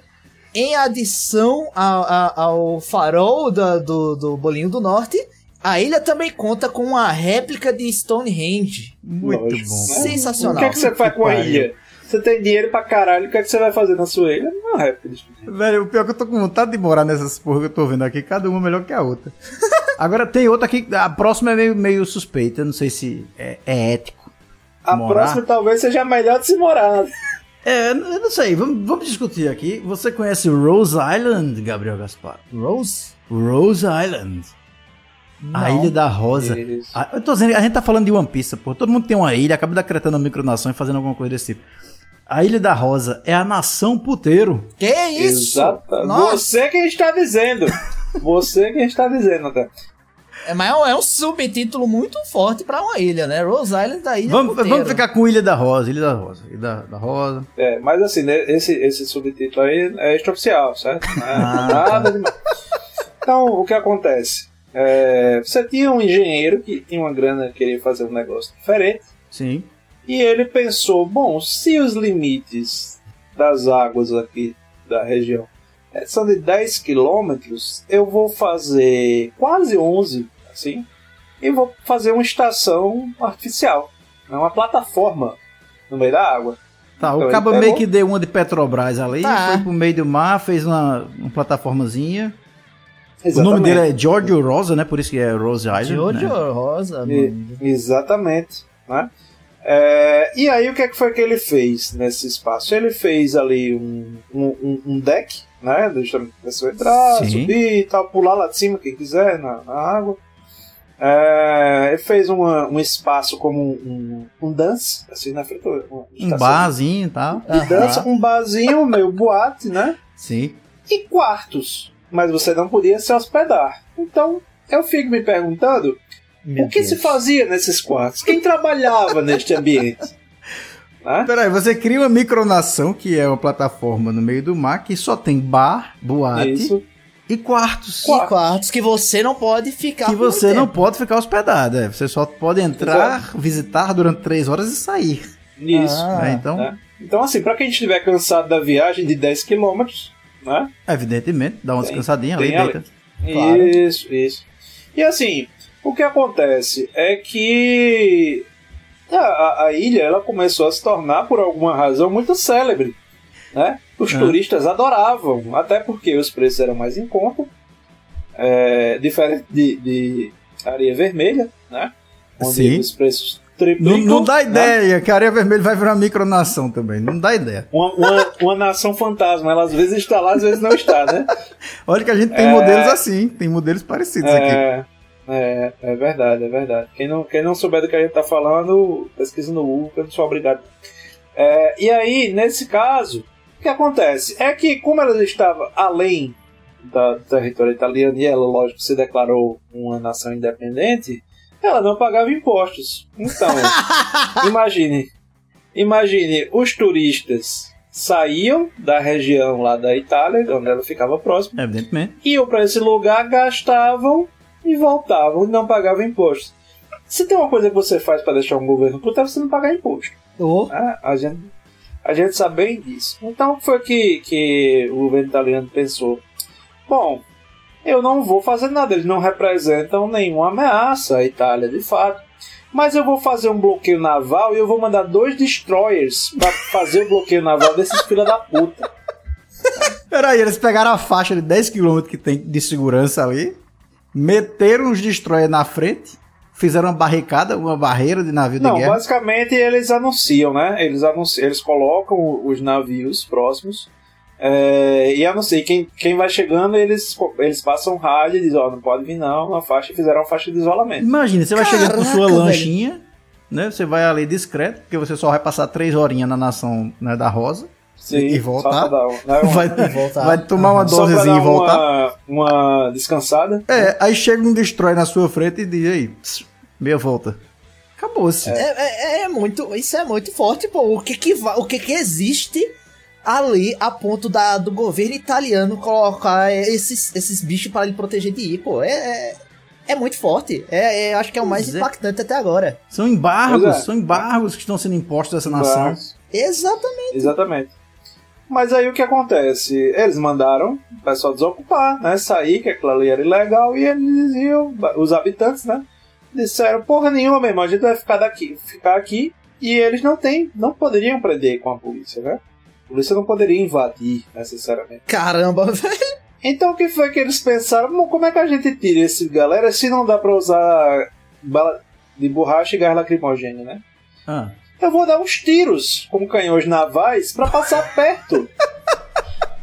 Em adição ao, farol da- do, do Bolinho do Norte, a ilha também conta com uma réplica de Stonehenge. Muito Lógico, bom. Sensacional. O que é que você faz com a ilha? Você tem dinheiro pra caralho, o que é que você vai fazer na sua ilha? Não é. Velho, o pior é que eu tô com vontade de morar nessas porra que eu tô vendo aqui, cada uma melhor que a outra. Agora tem outra aqui, a próxima é meio, meio suspeita, eu não sei se é, é ético. A Morar? próxima talvez seja melhor de se morar. É, eu não sei, vamos, vamos discutir aqui. Você conhece Rose Island, Gabriel Gaspar? Rose? Rose Island. A. Ilha da Rosa. Ah, eu tô dizendo, a gente tá falando de One Piece, pô. Todo mundo tem uma ilha, acaba decretando uma micronação e fazendo alguma coisa desse tipo. A Ilha da Rosa é a nação puteiro. Que isso? Exato. Nossa, Você quem está dizendo. Você quem está dizendo, André. é, mas é um- é um subtítulo muito forte pra uma ilha, né? Rose Island da ilha Vamos, puteiro. vamos ficar com Ilha da Rosa, Ilha da Rosa. Ilha da, da Rosa. É, mas assim, né, esse, esse subtítulo aí é extraoficial, certo? Não é Ah, nada demais. Então, o que acontece? É, você tinha um engenheiro que tinha uma grana queria fazer um negócio diferente. Sim. E ele pensou: bom, se os limites das águas aqui da região eh, são de 10 quilômetros, eu vou fazer quase 11, assim, e vou fazer uma estação artificial, né, uma plataforma no meio da água. Tá, Então, o cabo meio que deu uma de Petrobras ali, Tá. foi pro meio do mar, fez uma, uma plataformazinha. O Exatamente. nome dele é Giorgio Rosa, né? Por isso que é Rose Island. Jojo né? Rosa, E- exatamente. Né? É, e aí o que, é que foi que ele fez nesse espaço? Ele fez ali um, um, um- um deck, né? Deixa a pessoa entrar, Sim. subir e tal, pular lá de cima quem quiser na, na água. É, ele fez uma- um espaço como um, um, um dance, assim, na frente. Um barzinho e tal. de dança, um barzinho, meio boate, né? Sim. e quartos, mas você não podia se hospedar. Então, eu fico me perguntando Meu o que Deus. se fazia nesses quartos? Quem trabalhava neste ambiente? Né? Peraí, você cria uma micronação, que é uma plataforma no meio do mar, que só tem bar, boate Isso. e quartos. E quartos que você não pode ficar Que você não pode ficar hospedado. é. Você só pode entrar, visitar durante três horas e sair. Isso. Ah, né? Então, né? Então, assim, pra quem estiver cansado da viagem de 10 km, né? evidentemente, dá uma Tem- descansadinha ali, tem ali. deita. Claro. Isso, isso. E assim, o que acontece é que a, a- a ilha ela começou a se tornar, por alguma razão, muito célebre. Né? Os Ah. turistas adoravam, até porque os preços eram mais em conta, é, diferente de, de areia vermelha, né? onde Sim. os preços triplicam. não dá né? ideia que a areia vermelha vai virar micronação também. Não dá ideia. Uma, uma, uma nação fantasma, ela às vezes está lá, às vezes não está, né? Olha que a gente tem É. modelos assim, tem modelos parecidos aqui. É, é, é verdade, é verdade. Quem não, quem não souber do que a gente tá falando, pesquisa no Google, eu não sou obrigado. É, e aí, nesse caso, o que acontece? É que, como ela estava além da- do território italiano e ela, lógico, se declarou uma nação independente, ela não pagava impostos. Então, imagine, imagine, os turistas saíam da região lá da Itália, onde ela ficava próxima, Evidentemente. iam para esse lugar, gastavam e voltavam e não pagavam imposto. Se tem uma coisa que você faz para deixar um governo puto, é você não pagar imposto. Oh, né? A, gente, a gente sabe bem disso. Então, o que foi que, que o governo italiano pensou? Bom, eu não vou fazer nada, eles não representam nenhuma ameaça à Itália, de fato. Mas eu vou fazer um bloqueio naval e eu vou mandar dois destroyers para fazer o bloqueio naval desses filha da puta. Peraí, eles pegaram a faixa de 10km que tem de segurança ali, meteram os destroyers na frente, fizeram uma barricada, uma barreira de navio de Não, guerra. basicamente eles anunciam, né? Eles, anunciam, eles colocam os navios próximos é, e anunciam. Quem, quem vai chegando, eles, eles passam rádio e dizem: Ó, não pode vir não, a faixa, e fizeram uma faixa de isolamento. Imagina, você vai chegando com sua velho. lanchinha, né? Você vai ali discreto, porque você só vai passar três horinhas na nação né, da Rosa. Sim, e voltar. dar né, uma- Vai, voltar. vai tomar uma dosezinha e voltar. uma, uma descansada. É, aí chega um destrói na sua frente e diz aí, pss, meia volta. Acabou-se. é, é- é muito. Isso é muito forte, pô. O que que, o que, que existe ali a ponto da, do governo italiano colocar esses, esses bichos para lhe proteger de ir, pô? É, é, é muito forte. É, é- acho que é o mais Pois é. impactante até agora. São embargos, é. são embargos que estão sendo impostos dessa nação. Exatamente. Exatamente. Mas aí o que acontece? Eles mandaram o pessoal desocupar, né? Sair, que aquilo ali era ilegal, e eles diziam, os habitantes, né? Disseram, porra nenhuma mesmo, a gente vai ficar daqui, ficar aqui, e eles não têm, não poderiam prender com a polícia, né? Polícia não poderia invadir necessariamente. Caramba, velho. Então o que foi que eles pensaram? "Bom, como é que a gente tira esse galera se não dá pra usar bala de borracha e gás lacrimogêneo, né? Ah. Eu vou dar uns tiros com canhões navais pra passar perto.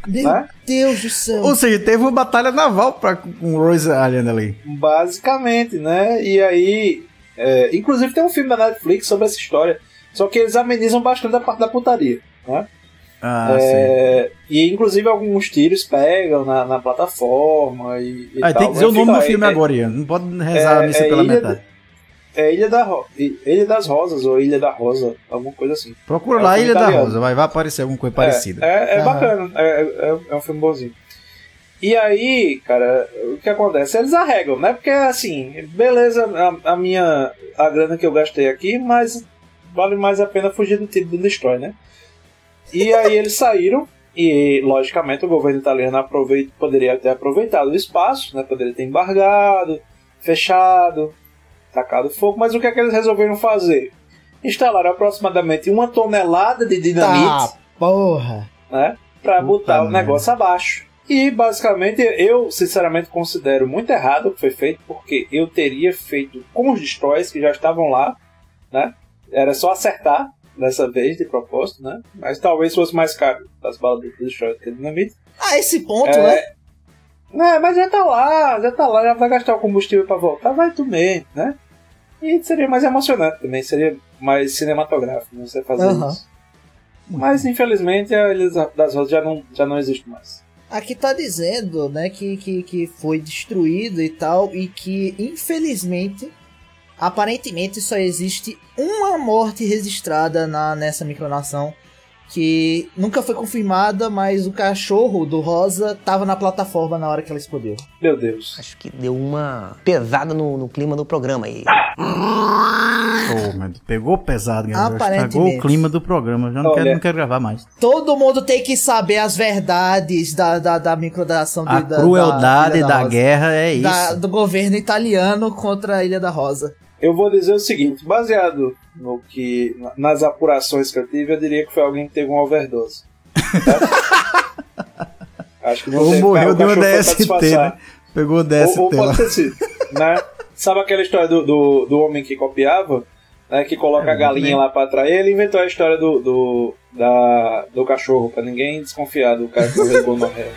Meu Né? Deus do céu. Ou seja, teve uma batalha naval pra, com o Rose Island ali. Basicamente, né? E aí. é, inclusive tem um filme da Netflix sobre essa história. Só que eles amenizam bastante a parte da putaria. Né? Ah. É, e inclusive alguns tiros pegam na, na plataforma e, e Aí tal. tem que dizer o nome do filme é, agora, Ian. Não pode rezar a é- missa é pela Ilha metade. É Ilha, da Ilha das Rosas ou Ilha da Rosa, alguma coisa assim. Procura é um lá Ilha da italiano. Rosa, vai, vai aparecer alguma coisa parecida. É, é, é Aham. bacana, é um filme bonzinho. E aí, cara, o que acontece? Eles arregam, né? Porque assim, beleza, a, a minha. a grana que eu gastei aqui, mas vale mais a pena fugir do tiro do Destroy, né? E aí eles saíram. E, logicamente, o governo italiano aproveit, poderia ter aproveitado o espaço, né? Poderia ter embargado, fechado, tacado fogo, mas o que é que eles resolveram fazer? Instalaram aproximadamente uma tonelada de dinamite, Tá, porra. né? Pra Puta botar o negócio abaixo. E basicamente eu sinceramente considero muito errado o que foi feito, porque eu teria feito com os destroys que já estavam lá, né? Era só acertar dessa vez de propósito, né? Mas talvez fosse mais caro as balas do destroy do que a dinamite. A esse ponto, É. né? É, mas já tá lá, já tá lá, já vai gastar o combustível pra voltar, vai tu mesmo, né? E seria mais emocionante também, seria mais cinematográfico né, você fazer Aham. isso. Mas infelizmente a Ilha das Rosas já não, já não existe mais. Aqui tá dizendo, né, que, que, que foi destruído e tal, e que, infelizmente, aparentemente só existe uma morte registrada na, nessa micronação, que nunca foi confirmada, mas o cachorro do Rosa tava na plataforma na hora que ela explodiu. Meu Deus. Acho que deu uma pesada no, no clima do programa aí. Pô, mas pegou pesado, galera. Estragou Aparentemente. o clima do programa. Já não, Olha. quero, não quero gravar mais. Todo mundo tem que saber as verdades da, da, da micronação A da, crueldade Ilha da, Rosa. guerra é isso. Da- do governo italiano contra a Ilha da Rosa. Eu vou dizer o seguinte, baseado no que nas apurações que eu tive, eu diria que foi alguém que teve uma overdose. Tá? Acho que não Ou morreu o de uma DST, né? Pegou DST Ou, ou pode ter sido, né? Sabe aquela história do, do, do homem que copiava, né? Que coloca É, a galinha lá pra atrair? Ele inventou a história do, do, da, do cachorro, pra ninguém desconfiar do cara que morreu de gonorreia.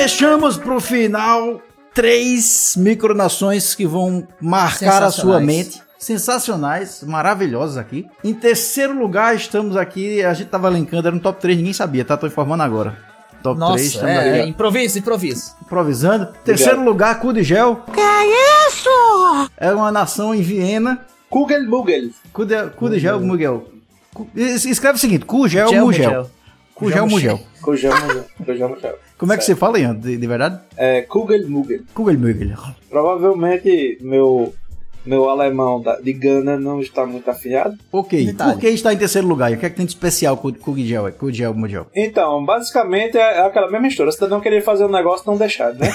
Deixamos pro final três micronações que vão marcar a sua mente. Sensacionais, maravilhosos aqui. Em terceiro lugar, estamos aqui. A gente tava elencando, era no top 3, ninguém sabia, tá? Tô informando agora. Top 3, Nossa, estamos é, aqui é, improviso, improviso. improvisando. Terceiro lugar, cu de gel. Que é isso? É uma nação em Viena. Kugel Mugel. Cu de, cu de gel, Mugel. Escreve o seguinte: cu gel, Gel, mugel. mugel. Cu gel, mugel. Kujel Mugel. Como é que você fala, Ian? De, de verdade? É, Kugel Mugel. Kugel Mugel. Provavelmente meu, meu alemão da- de Gana não está muito afiado. Ok, Detalhe. por que está em terceiro lugar? E O que é que tem de especial com o gel, com o gel, mugel? Então, basicamente é aquela mesma história. O cidadão queria fazer um negócio não deixar, né?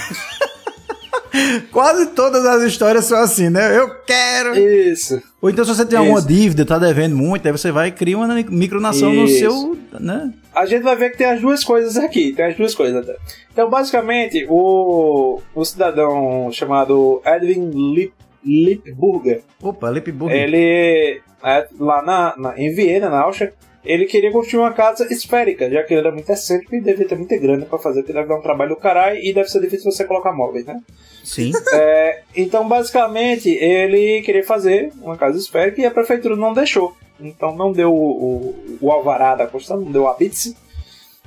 Quase todas as histórias são assim, né? Eu quero. Isso. Ou então, se você tem alguma Isso. dívida, tá devendo muito, aí você vai e cria uma micronação no seu. né? A gente vai ver que tem as duas coisas aqui. Tem as duas coisas até. Então, basicamente, o, o cidadão chamado Edwin Lip, Lipburger, Opa, Lipburg. ele, é, lá na, na- em Viena, na Áustria, ele queria construir uma casa esférica, já que ele era muito excêntrico e devia ter muita grana pra fazer, porque deve dar um trabalho do caralho e deve ser difícil você colocar móveis, né? Sim. É, então, basicamente, ele queria fazer uma casa esférica e a prefeitura não deixou. Então, não deu o, o, o alvará da construção, não deu o habite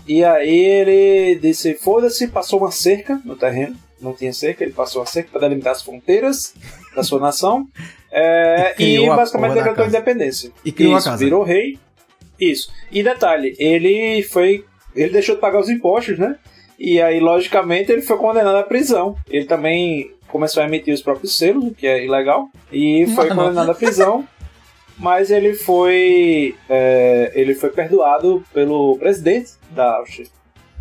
E aí ele disse: foda-se, passou uma cerca no terreno. Não tinha cerca, ele passou uma cerca para delimitar as fronteiras da sua nação. É, E e a basicamente decretou a independência. E criou a Isso, casa. virou rei. Isso. E detalhe, ele foi. Ele deixou de pagar os impostos, né? E aí, logicamente, ele foi condenado à prisão. Ele também começou a emitir os próprios selos, o que é ilegal. E foi Mano. condenado à prisão. Mas ele foi. é, ele foi perdoado pelo presidente da Áustria.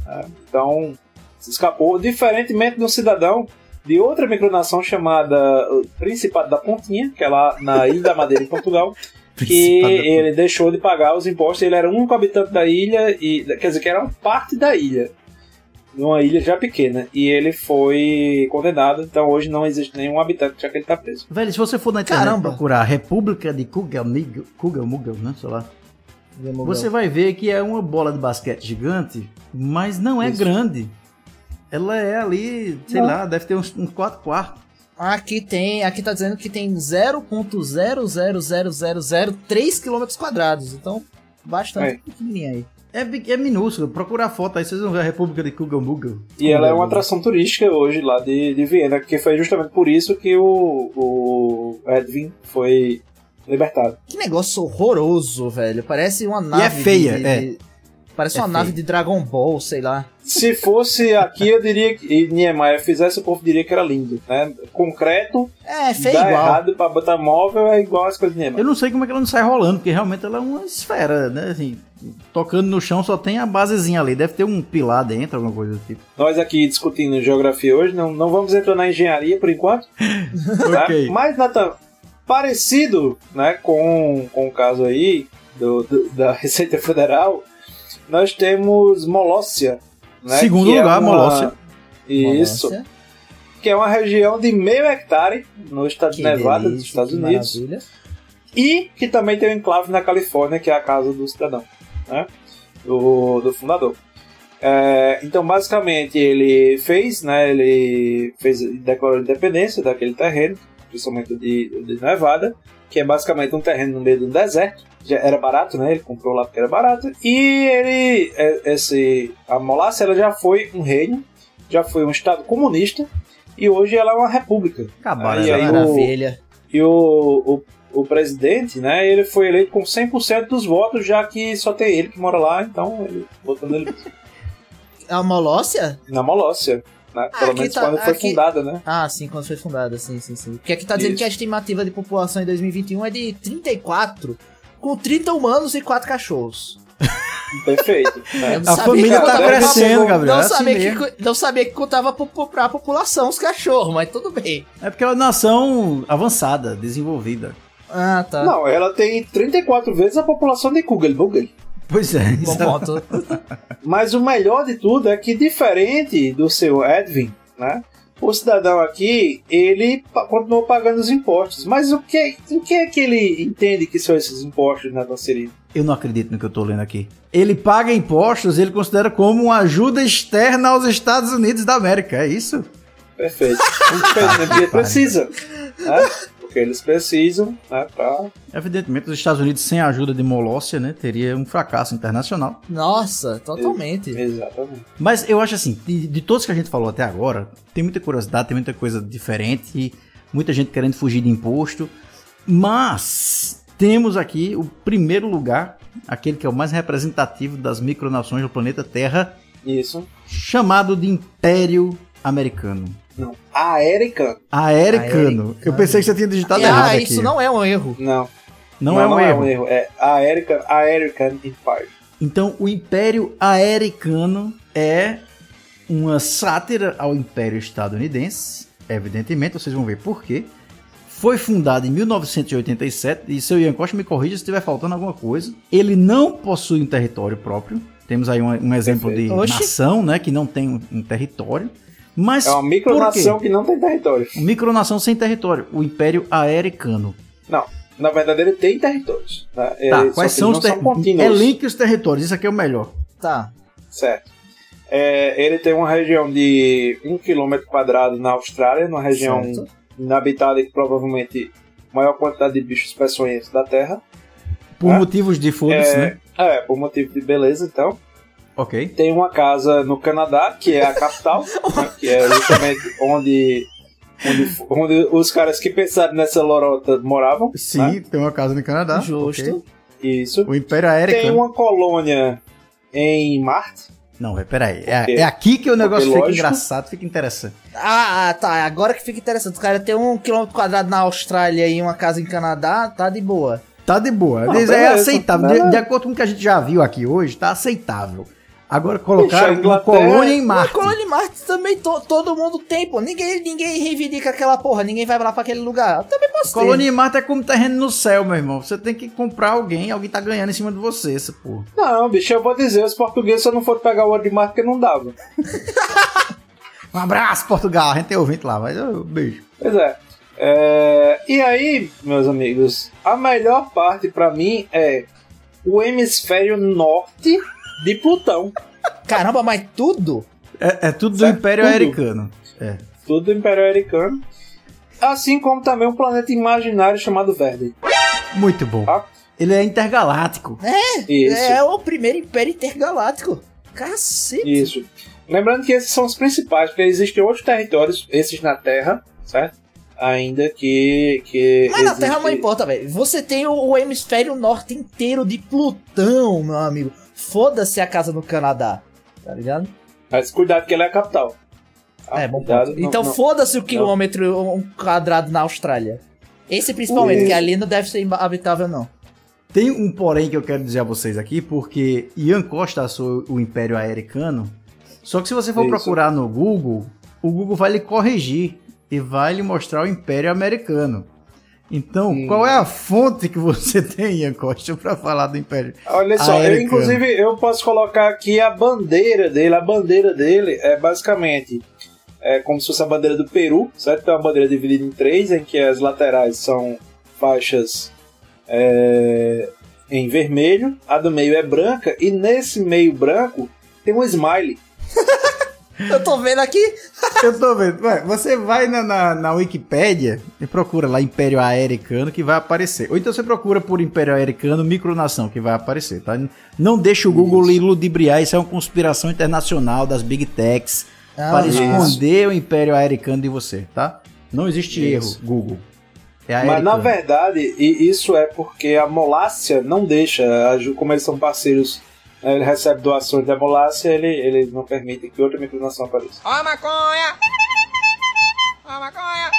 né? Então, se escapou. Diferentemente de um cidadão de outra micronação chamada Principado da Pontinha, que é lá na Ilha da Madeira, em Portugal que ele deixou de pagar os impostos. Ele era o único habitante da ilha, e quer dizer, que era parte da ilha. Numa ilha já pequena. E ele foi condenado, então hoje não existe nenhum habitante, já que ele tá preso. Velho, se você for na internet Caramba. procurar República de Kugelmugel, Kugelmugel, né? Sei lá. Você vai ver que é uma bola de basquete gigante, mas não é Isso. grande. Ela é ali, sei Não. lá, deve ter uns, uns 4 quartos. Aqui tem, aqui tá dizendo que tem 0.00003 km quadrados, então bastante É. pequenininho aí. É, é minúsculo. Procura a foto aí, vocês vão ver a República de Kugelmugel. E ela é uma atração turística hoje lá de, de Viena, que foi justamente por isso que o, o Edwin foi libertado. Que negócio horroroso, velho. Parece uma nave. é feia, de- de- é. Parece É uma nave feia. de Dragon Ball, sei lá. Se fosse aqui, eu diria que e Niemeyer fizesse, o povo diria que era lindo. Né? Concreto, É, feio dá igual. errado pra botar móvel, é igual as coisas de Niemeyer. Eu não sei como é que ela não sai rolando, porque realmente ela é uma esfera, né? Assim, tocando no chão só tem a basezinha ali. Deve ter um pilar dentro, alguma coisa do tipo. Nós aqui discutindo geografia hoje, não, não vamos entrar na engenharia por enquanto. tá? Ok. Mas, Nathan, parecido né, com, com o caso aí do, do- da Receita Federal, nós temos Molócia. Né, Segundo que é lugar, uma- Molócia. Isso. Molócia. Que é uma região de meio hectare no estado Que de Nevada, delícia, dos Estados Unidos. maravilha. E que também tem um enclave na Califórnia, que é a casa do cidadão, né? Do, do fundador. É, então, basicamente, ele fez, né? Ele fez, declarou a independência daquele terreno, principalmente de, de Nevada, que é basicamente um terreno no meio do deserto. Já era barato, né? Ele comprou lá porque era barato. E ele, é, esse, a Molácia, ela já foi um reino, já foi um estado comunista, e hoje ela é uma república. Acabaram Aí, aí o- Maravilha. e o, o, o presidente, né, ele foi eleito com 100% dos votos, já que só tem ele que mora lá, então ele votou nele É a Molócia? na Molócia. Né? Ah, Pelo aqui menos tá- quando foi aqui- fundada, né? Ah, sim, quando foi fundada, sim, sim, sim. Porque aqui tá dizendo Isso. que a estimativa de população em 2021 é de 34, com 30 humanos e 4 cachorros. Perfeito. não A família que tá crescendo, Gabriel. Não é assim sabia, que, mesmo. co- não sabia que contava pro- pro- pra população os cachorros, mas tudo bem. É porque é uma nação avançada, desenvolvida. Ah, tá. Não, ela tem 34 vezes a população de Kugelbugel. Pois é. Bom isso- ponto. Mas o melhor de tudo é que, diferente do seu Edwin, né? O cidadão aqui, ele continuou pagando os impostos. Mas o que, em que é que ele entende que são esses impostos, né, Serino? Eu não acredito no que eu tô lendo aqui. Ele paga impostos, ele considera como uma ajuda externa aos Estados Unidos da América, é isso? Perfeito. Infelizmente ele precisa, né? Porque eles precisam, né, pra... Evidentemente, os Estados Unidos sem a ajuda de Molócia, né, teria um fracasso internacional. Nossa, totalmente. Exatamente. Mas eu acho assim, de, de todos que a gente falou até agora, tem muita curiosidade, tem muita coisa diferente, muita gente querendo fugir de imposto, mas temos aqui o primeiro lugar, aquele que é o mais representativo das micronações do planeta Terra, Isso. chamado de Império Americano. Não. A Erika? Aericano. Eu pensei que você tinha digitado errado ah, aqui. isso não é um erro. Não. Não é um erro. É a Erika, a Erika Empire. Então, o Império Aericano é uma sátira ao Império Estadunidense. Evidentemente, vocês vão ver por quê. Foi fundado em 1987, e seu Ian Costa me corrija se estiver faltando alguma coisa. Ele não possui um território próprio. Temos aí um, um exemplo Perfeito. de Oxi. nação, né, que não tem um, um território. Mas É uma micronação que não tem território. Uma micronação sem território, o Império Aericano. Não. Na verdade, ele tem territórios. Né? Tá, É, quais que são os territórios? Elenque os territórios, isso aqui é o melhor. Tá. Certo. É, ele tem uma região de 1 km quadrado na Austrália, uma região Certo. inabitada e provavelmente maior quantidade de bichos peçonhentos da Terra. Por É. motivos de foda-se, é, né? é, por motivo de beleza, então. Ok. Tem uma casa no Canadá, que é a capital, né, que é justamente onde, onde, onde os caras que pensaram nessa lorota moravam. Sim, né? tem uma casa no Canadá. Justo. ok. Isso. O Império Aéreo. Tem uma colônia em Marte. Não, é, peraí. É, é aqui que o negócio fica engraçado, fica interessante. Ah, ah, tá. Agora que fica interessante. O cara tem um quilômetro quadrado na Austrália e uma casa em Canadá, tá de boa. Tá de boa. Não, Mas é aceitável. De, beleza. de acordo com o que a gente já viu aqui hoje, tá aceitável. Agora colocaram Puxa, uma colônia em Marte. colônia de Marte também to- todo mundo tem, pô. Ninguém, ninguém reivindica aquela porra, ninguém vai lá pra aquele lugar. Eu também posso ter. Colônia em Marte é como terreno no céu, meu irmão. Você tem que comprar alguém, alguém tá ganhando em cima de você, essa porra. Não, bicho, eu vou dizer, os portugueses só não foram pegar o ouro de Marte porque não dava. Um abraço, Portugal. A gente tem ouvinte lá, mas oh, beijo. Pois é. É, E aí, meus amigos, a melhor parte pra mim é o hemisfério norte de Plutão. Caramba, mas tudo? É, é tudo do Império tudo. Americano. É. Tudo do Império Americano. Assim como também um planeta imaginário chamado Verde. Muito bom. Tá? Ele é intergaláctico. É, Isso. é o primeiro império intergaláctico. Cacete. Isso. Lembrando que esses são os principais, porque existem outros territórios, esses na Terra, certo? Ainda que. que Mas na existe- Terra não importa, velho. Você tem o, o hemisfério norte inteiro de Plutão, meu amigo. Foda-se a casa no Canadá. Tá ligado? Mas cuidado que ele é a capital. tá? é, bom Cuidado, não- Então foda-se o quilômetro um quadrado na Austrália. Esse principalmente, Isso. que ali não deve ser habitável, não. Tem um porém que eu quero dizer a vocês aqui, porque Ian Costa achou o Império Americano. Só que se você for Isso. procurar no Google, o Google vai lhe corrigir e vai lhe mostrar o Império Americano. Então, Hum. qual é a fonte que você tem, Ian Costa, pra falar do Império Olha só, eu, inclusive eu posso colocar aqui a bandeira dele. A bandeira dele é basicamente é como se fosse a bandeira do Peru, certo? Tem uma bandeira dividida em três, em que as laterais são faixas é, em vermelho, a do meio é branca, e nesse meio branco tem um smiley. Eu tô vendo aqui. Eu tô vendo. Ué, você vai na, na, na Wikipédia e procura lá Império Americano que vai aparecer. Ou então você procura por Império Americano Micronação que vai aparecer, tá? Não deixa o Google lhe ludibriar, isso é uma conspiração internacional das Big Techs Ah, para isso. esconder o Império Americano de você, tá? Não existe Isso. erro, Google. É Mas na verdade, e isso é porque a Molácia não deixa, como eles são parceiros, ele recebe doações da Molácia, ele, ele não permite que outra micronação apareça. Ó a maconha! Ó a maconha!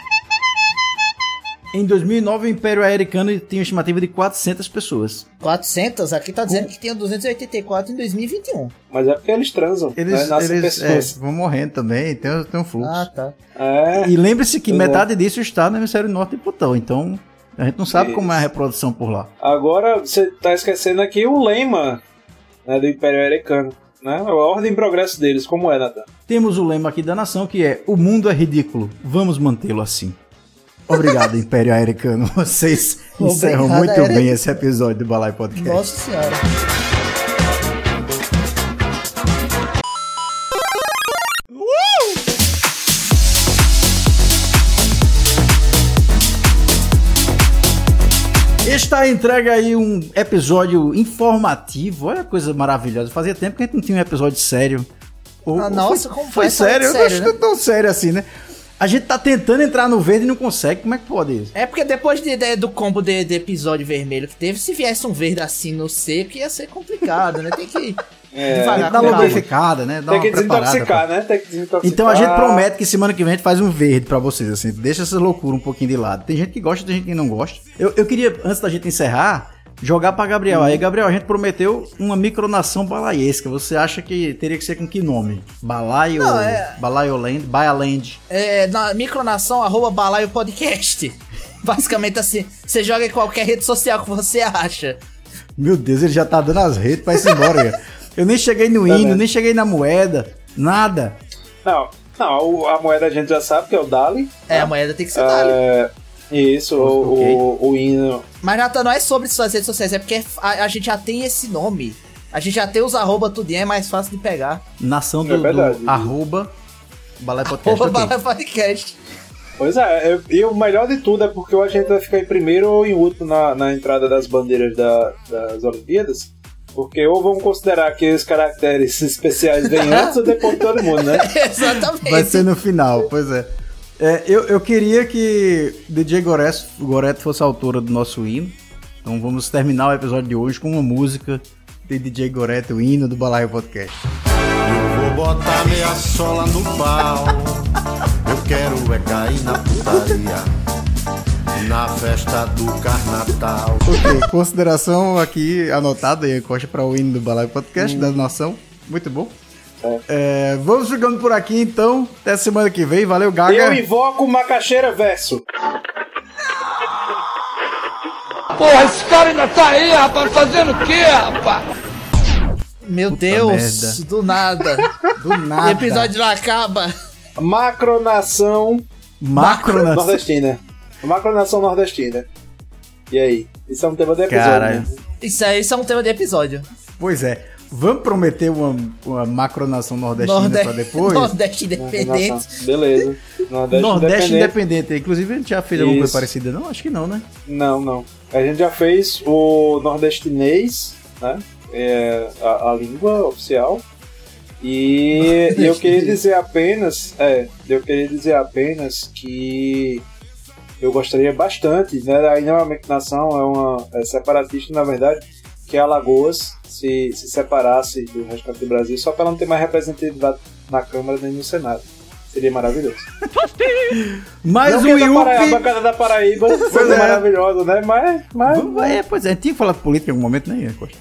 Em 2009, o Império Americano tinha uma estimativa de 400 pessoas. 400, aqui tá dizendo que tinha 284 em 2021. Mas é porque eles transam, Eles, né? Nascem eles é, vão morrendo também, tem, tem um fluxo. Ah, tá. É. E lembre-se que é. metade disso está no hemisfério norte de Plutão, então a gente não sabe como é a Isso. reprodução por lá. Agora você tá esquecendo aqui o lema né, do Império Americano. Né? A ordem e progresso deles, como é, Nathan? Temos o lema aqui da nação que é: O mundo é ridículo, vamos mantê-lo assim. Obrigado, Império Americano. Vocês encerram Obrigado, muito Eric. bem esse episódio do Balai Podcast. Nossa senhora. Está entregue aí um episódio informativo. Olha que coisa maravilhosa. Fazia tempo que a gente não tinha um episódio sério. Ou- Ah, nossa, foi, como foi sério? Eu sério, não acho né? que tão sério assim, né? A gente tá tentando entrar no verde e não consegue. Como é que pode isso? É porque depois de, de- do combo de, de episódio vermelho que teve, se viesse um verde assim no seco, ia ser complicado, né? Tem que É, devagar Dá uma lubrificada, né? Dá Tem que desintoxicar, né? Tem que desintoxicar. Então a gente promete que semana que vem a gente faz um verde pra vocês, assim. Deixa essa loucura um pouquinho de lado. Tem gente que gosta, tem gente que não gosta. Eu, eu queria, antes da gente encerrar, jogar pra Gabriel. Aí, Gabriel, a gente prometeu uma micronação balaiesca. Você acha que teria que ser com que nome? Balaio, Não, é- Balaioland, Baialand. É, na micronação, arroba balaio podcast. Basicamente assim, você joga em qualquer rede social que você acha. Meu Deus, ele já tá dando as redes pra ir embora. Eu nem cheguei no Tá hino, nem cheguei na moeda, nada. Não, não o- a moeda a gente já sabe que é o Dali. É, a moeda tem que ser dali. É, isso, o, Ok. o, o hino. Mas, Nathan, não é sobre suas redes sociais, é porque a, a gente já tem esse nome. A gente já tem os arroba tudinho, é mais fácil de pegar. Nação do, É verdade. do arroba Balai Podcast. Arroba balaio podcast. Pois é, eu- e o melhor de tudo é porque a gente vai ficar em primeiro ou em último na, na entrada das bandeiras da- das Olimpíadas. Porque ou vamos considerar que os caracteres especiais vêm antes ou depois de todo mundo, né? Exatamente. Vai ser no final, pois é. É, eu, eu queria que DJ Goreto, Goreto fosse a autora do nosso hino. Então vamos terminar o episódio de hoje com uma música de DJ Goreto, o hino do Balaio Podcast. Eu vou botar meia sola no pau. Eu quero é cair na putaria. Na festa do carnaval. Ok, consideração aqui anotada aí, Costa, para o hino do Balaio Podcast da Nação. Muito bom. É, vamos ficando por aqui então. Até semana que vem. Valeu, Gaga. Eu invoco Macaxeira Verso. Porra, esse cara ainda tá aí, rapaz, fazendo o quê, rapaz? Meu Puta Deus, merda. do nada. Do o nada. episódio não acaba. Macronação Macro na... nordestina. Macronação nordestina. E aí? Isso é um tema do episódio. Caralho. né? Isso aí isso é um tema de episódio. Pois é. Vamos prometer uma, uma macronação nordestina Norde- pra depois? Nordeste. Independente. Beleza. Nordeste, Nordeste Independente. Independente. Inclusive, a gente já fez alguma coisa Isso. parecida, não? Acho que não, né? Não, não. A gente já fez o nordestinês, né? É a, a língua oficial. E eu queria dizer apenas, é, eu queria dizer apenas que eu gostaria bastante, né? Aí não é uma nação, é uma é separatista na verdade, que Alagoas se, se separasse do restante do Brasil só para não ter mais representatividade na Câmara nem no Senado. Seria maravilhoso. Mas não o a da Yuppie- Paraíba, a bancada da Paraíba foi é. maravilhosa, né? Mas, mas É, pois é, tinha que falar de política em algum momento, né, Costa?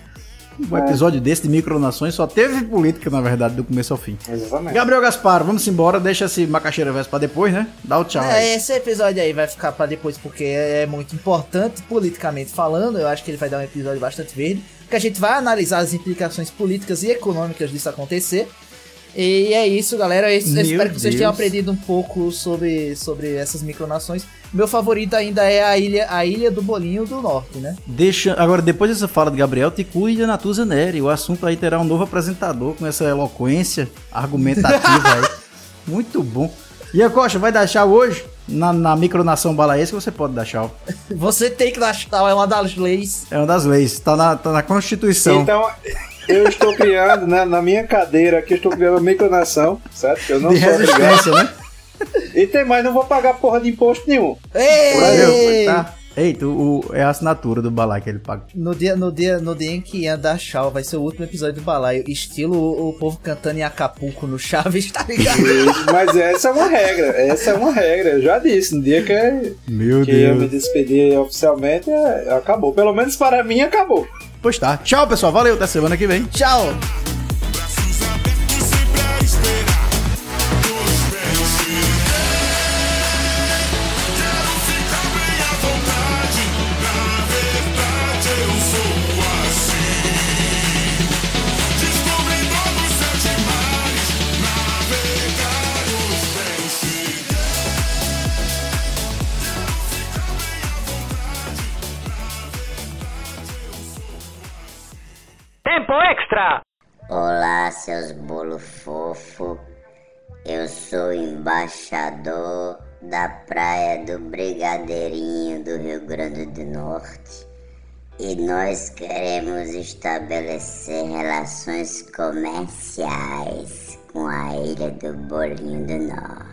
Um É. episódio desse de micronações só teve política, na verdade, do começo ao fim. Exatamente. Gabriel Gaspar, vamos embora, deixa esse macaxeira verso pra depois, né? Dá o tchau. É, aí. esse episódio aí vai ficar pra depois porque é muito importante politicamente falando. Eu acho que ele vai dar um episódio bastante verde, que a gente vai analisar as implicações políticas e econômicas disso acontecer. E é isso, galera. Eu Meu espero que vocês tenham Deus. aprendido um pouco sobre, sobre essas micronações. Meu favorito ainda é a ilha, a ilha do Bolinho do Norte, né? Deixa, agora, depois dessa fala de Gabriel, te cuida Natuza Neri. O assunto aí terá um novo apresentador com essa eloquência argumentativa aí. Muito bom. E a Costa, vai dar tchau hoje? Na, na micronação balaesca você pode dar tchau. Você tem que dar tchau, é uma das leis. É uma das leis, tá na, tá na Constituição. Então, eu estou criando, né, na minha cadeira aqui, estou criando uma micronação, certo? Eu não de sou obrigado. né? E tem mais, não vou pagar porra de imposto nenhum. Ei! Tá. Eita, o, é a assinatura do balai que ele paga. No dia, no, dia, no dia em que ia dar tchau, vai ser o último episódio do balaio. Estilo o, o povo cantando em Acapulco no Chaves, tá ligado? Mas essa é uma regra, essa é uma regra. Eu já disse, no dia que, Meu que eu me Deus. despedir oficialmente, é, acabou. Pelo menos para mim, acabou. Pois tá. Tchau, pessoal. Valeu. Até semana que vem. Tchau. Olá, seus bolo fofo. Eu sou embaixador da praia do Brigadeirinho do Rio Grande do Norte e nós queremos estabelecer relações comerciais com a ilha do Bolinho do Norte.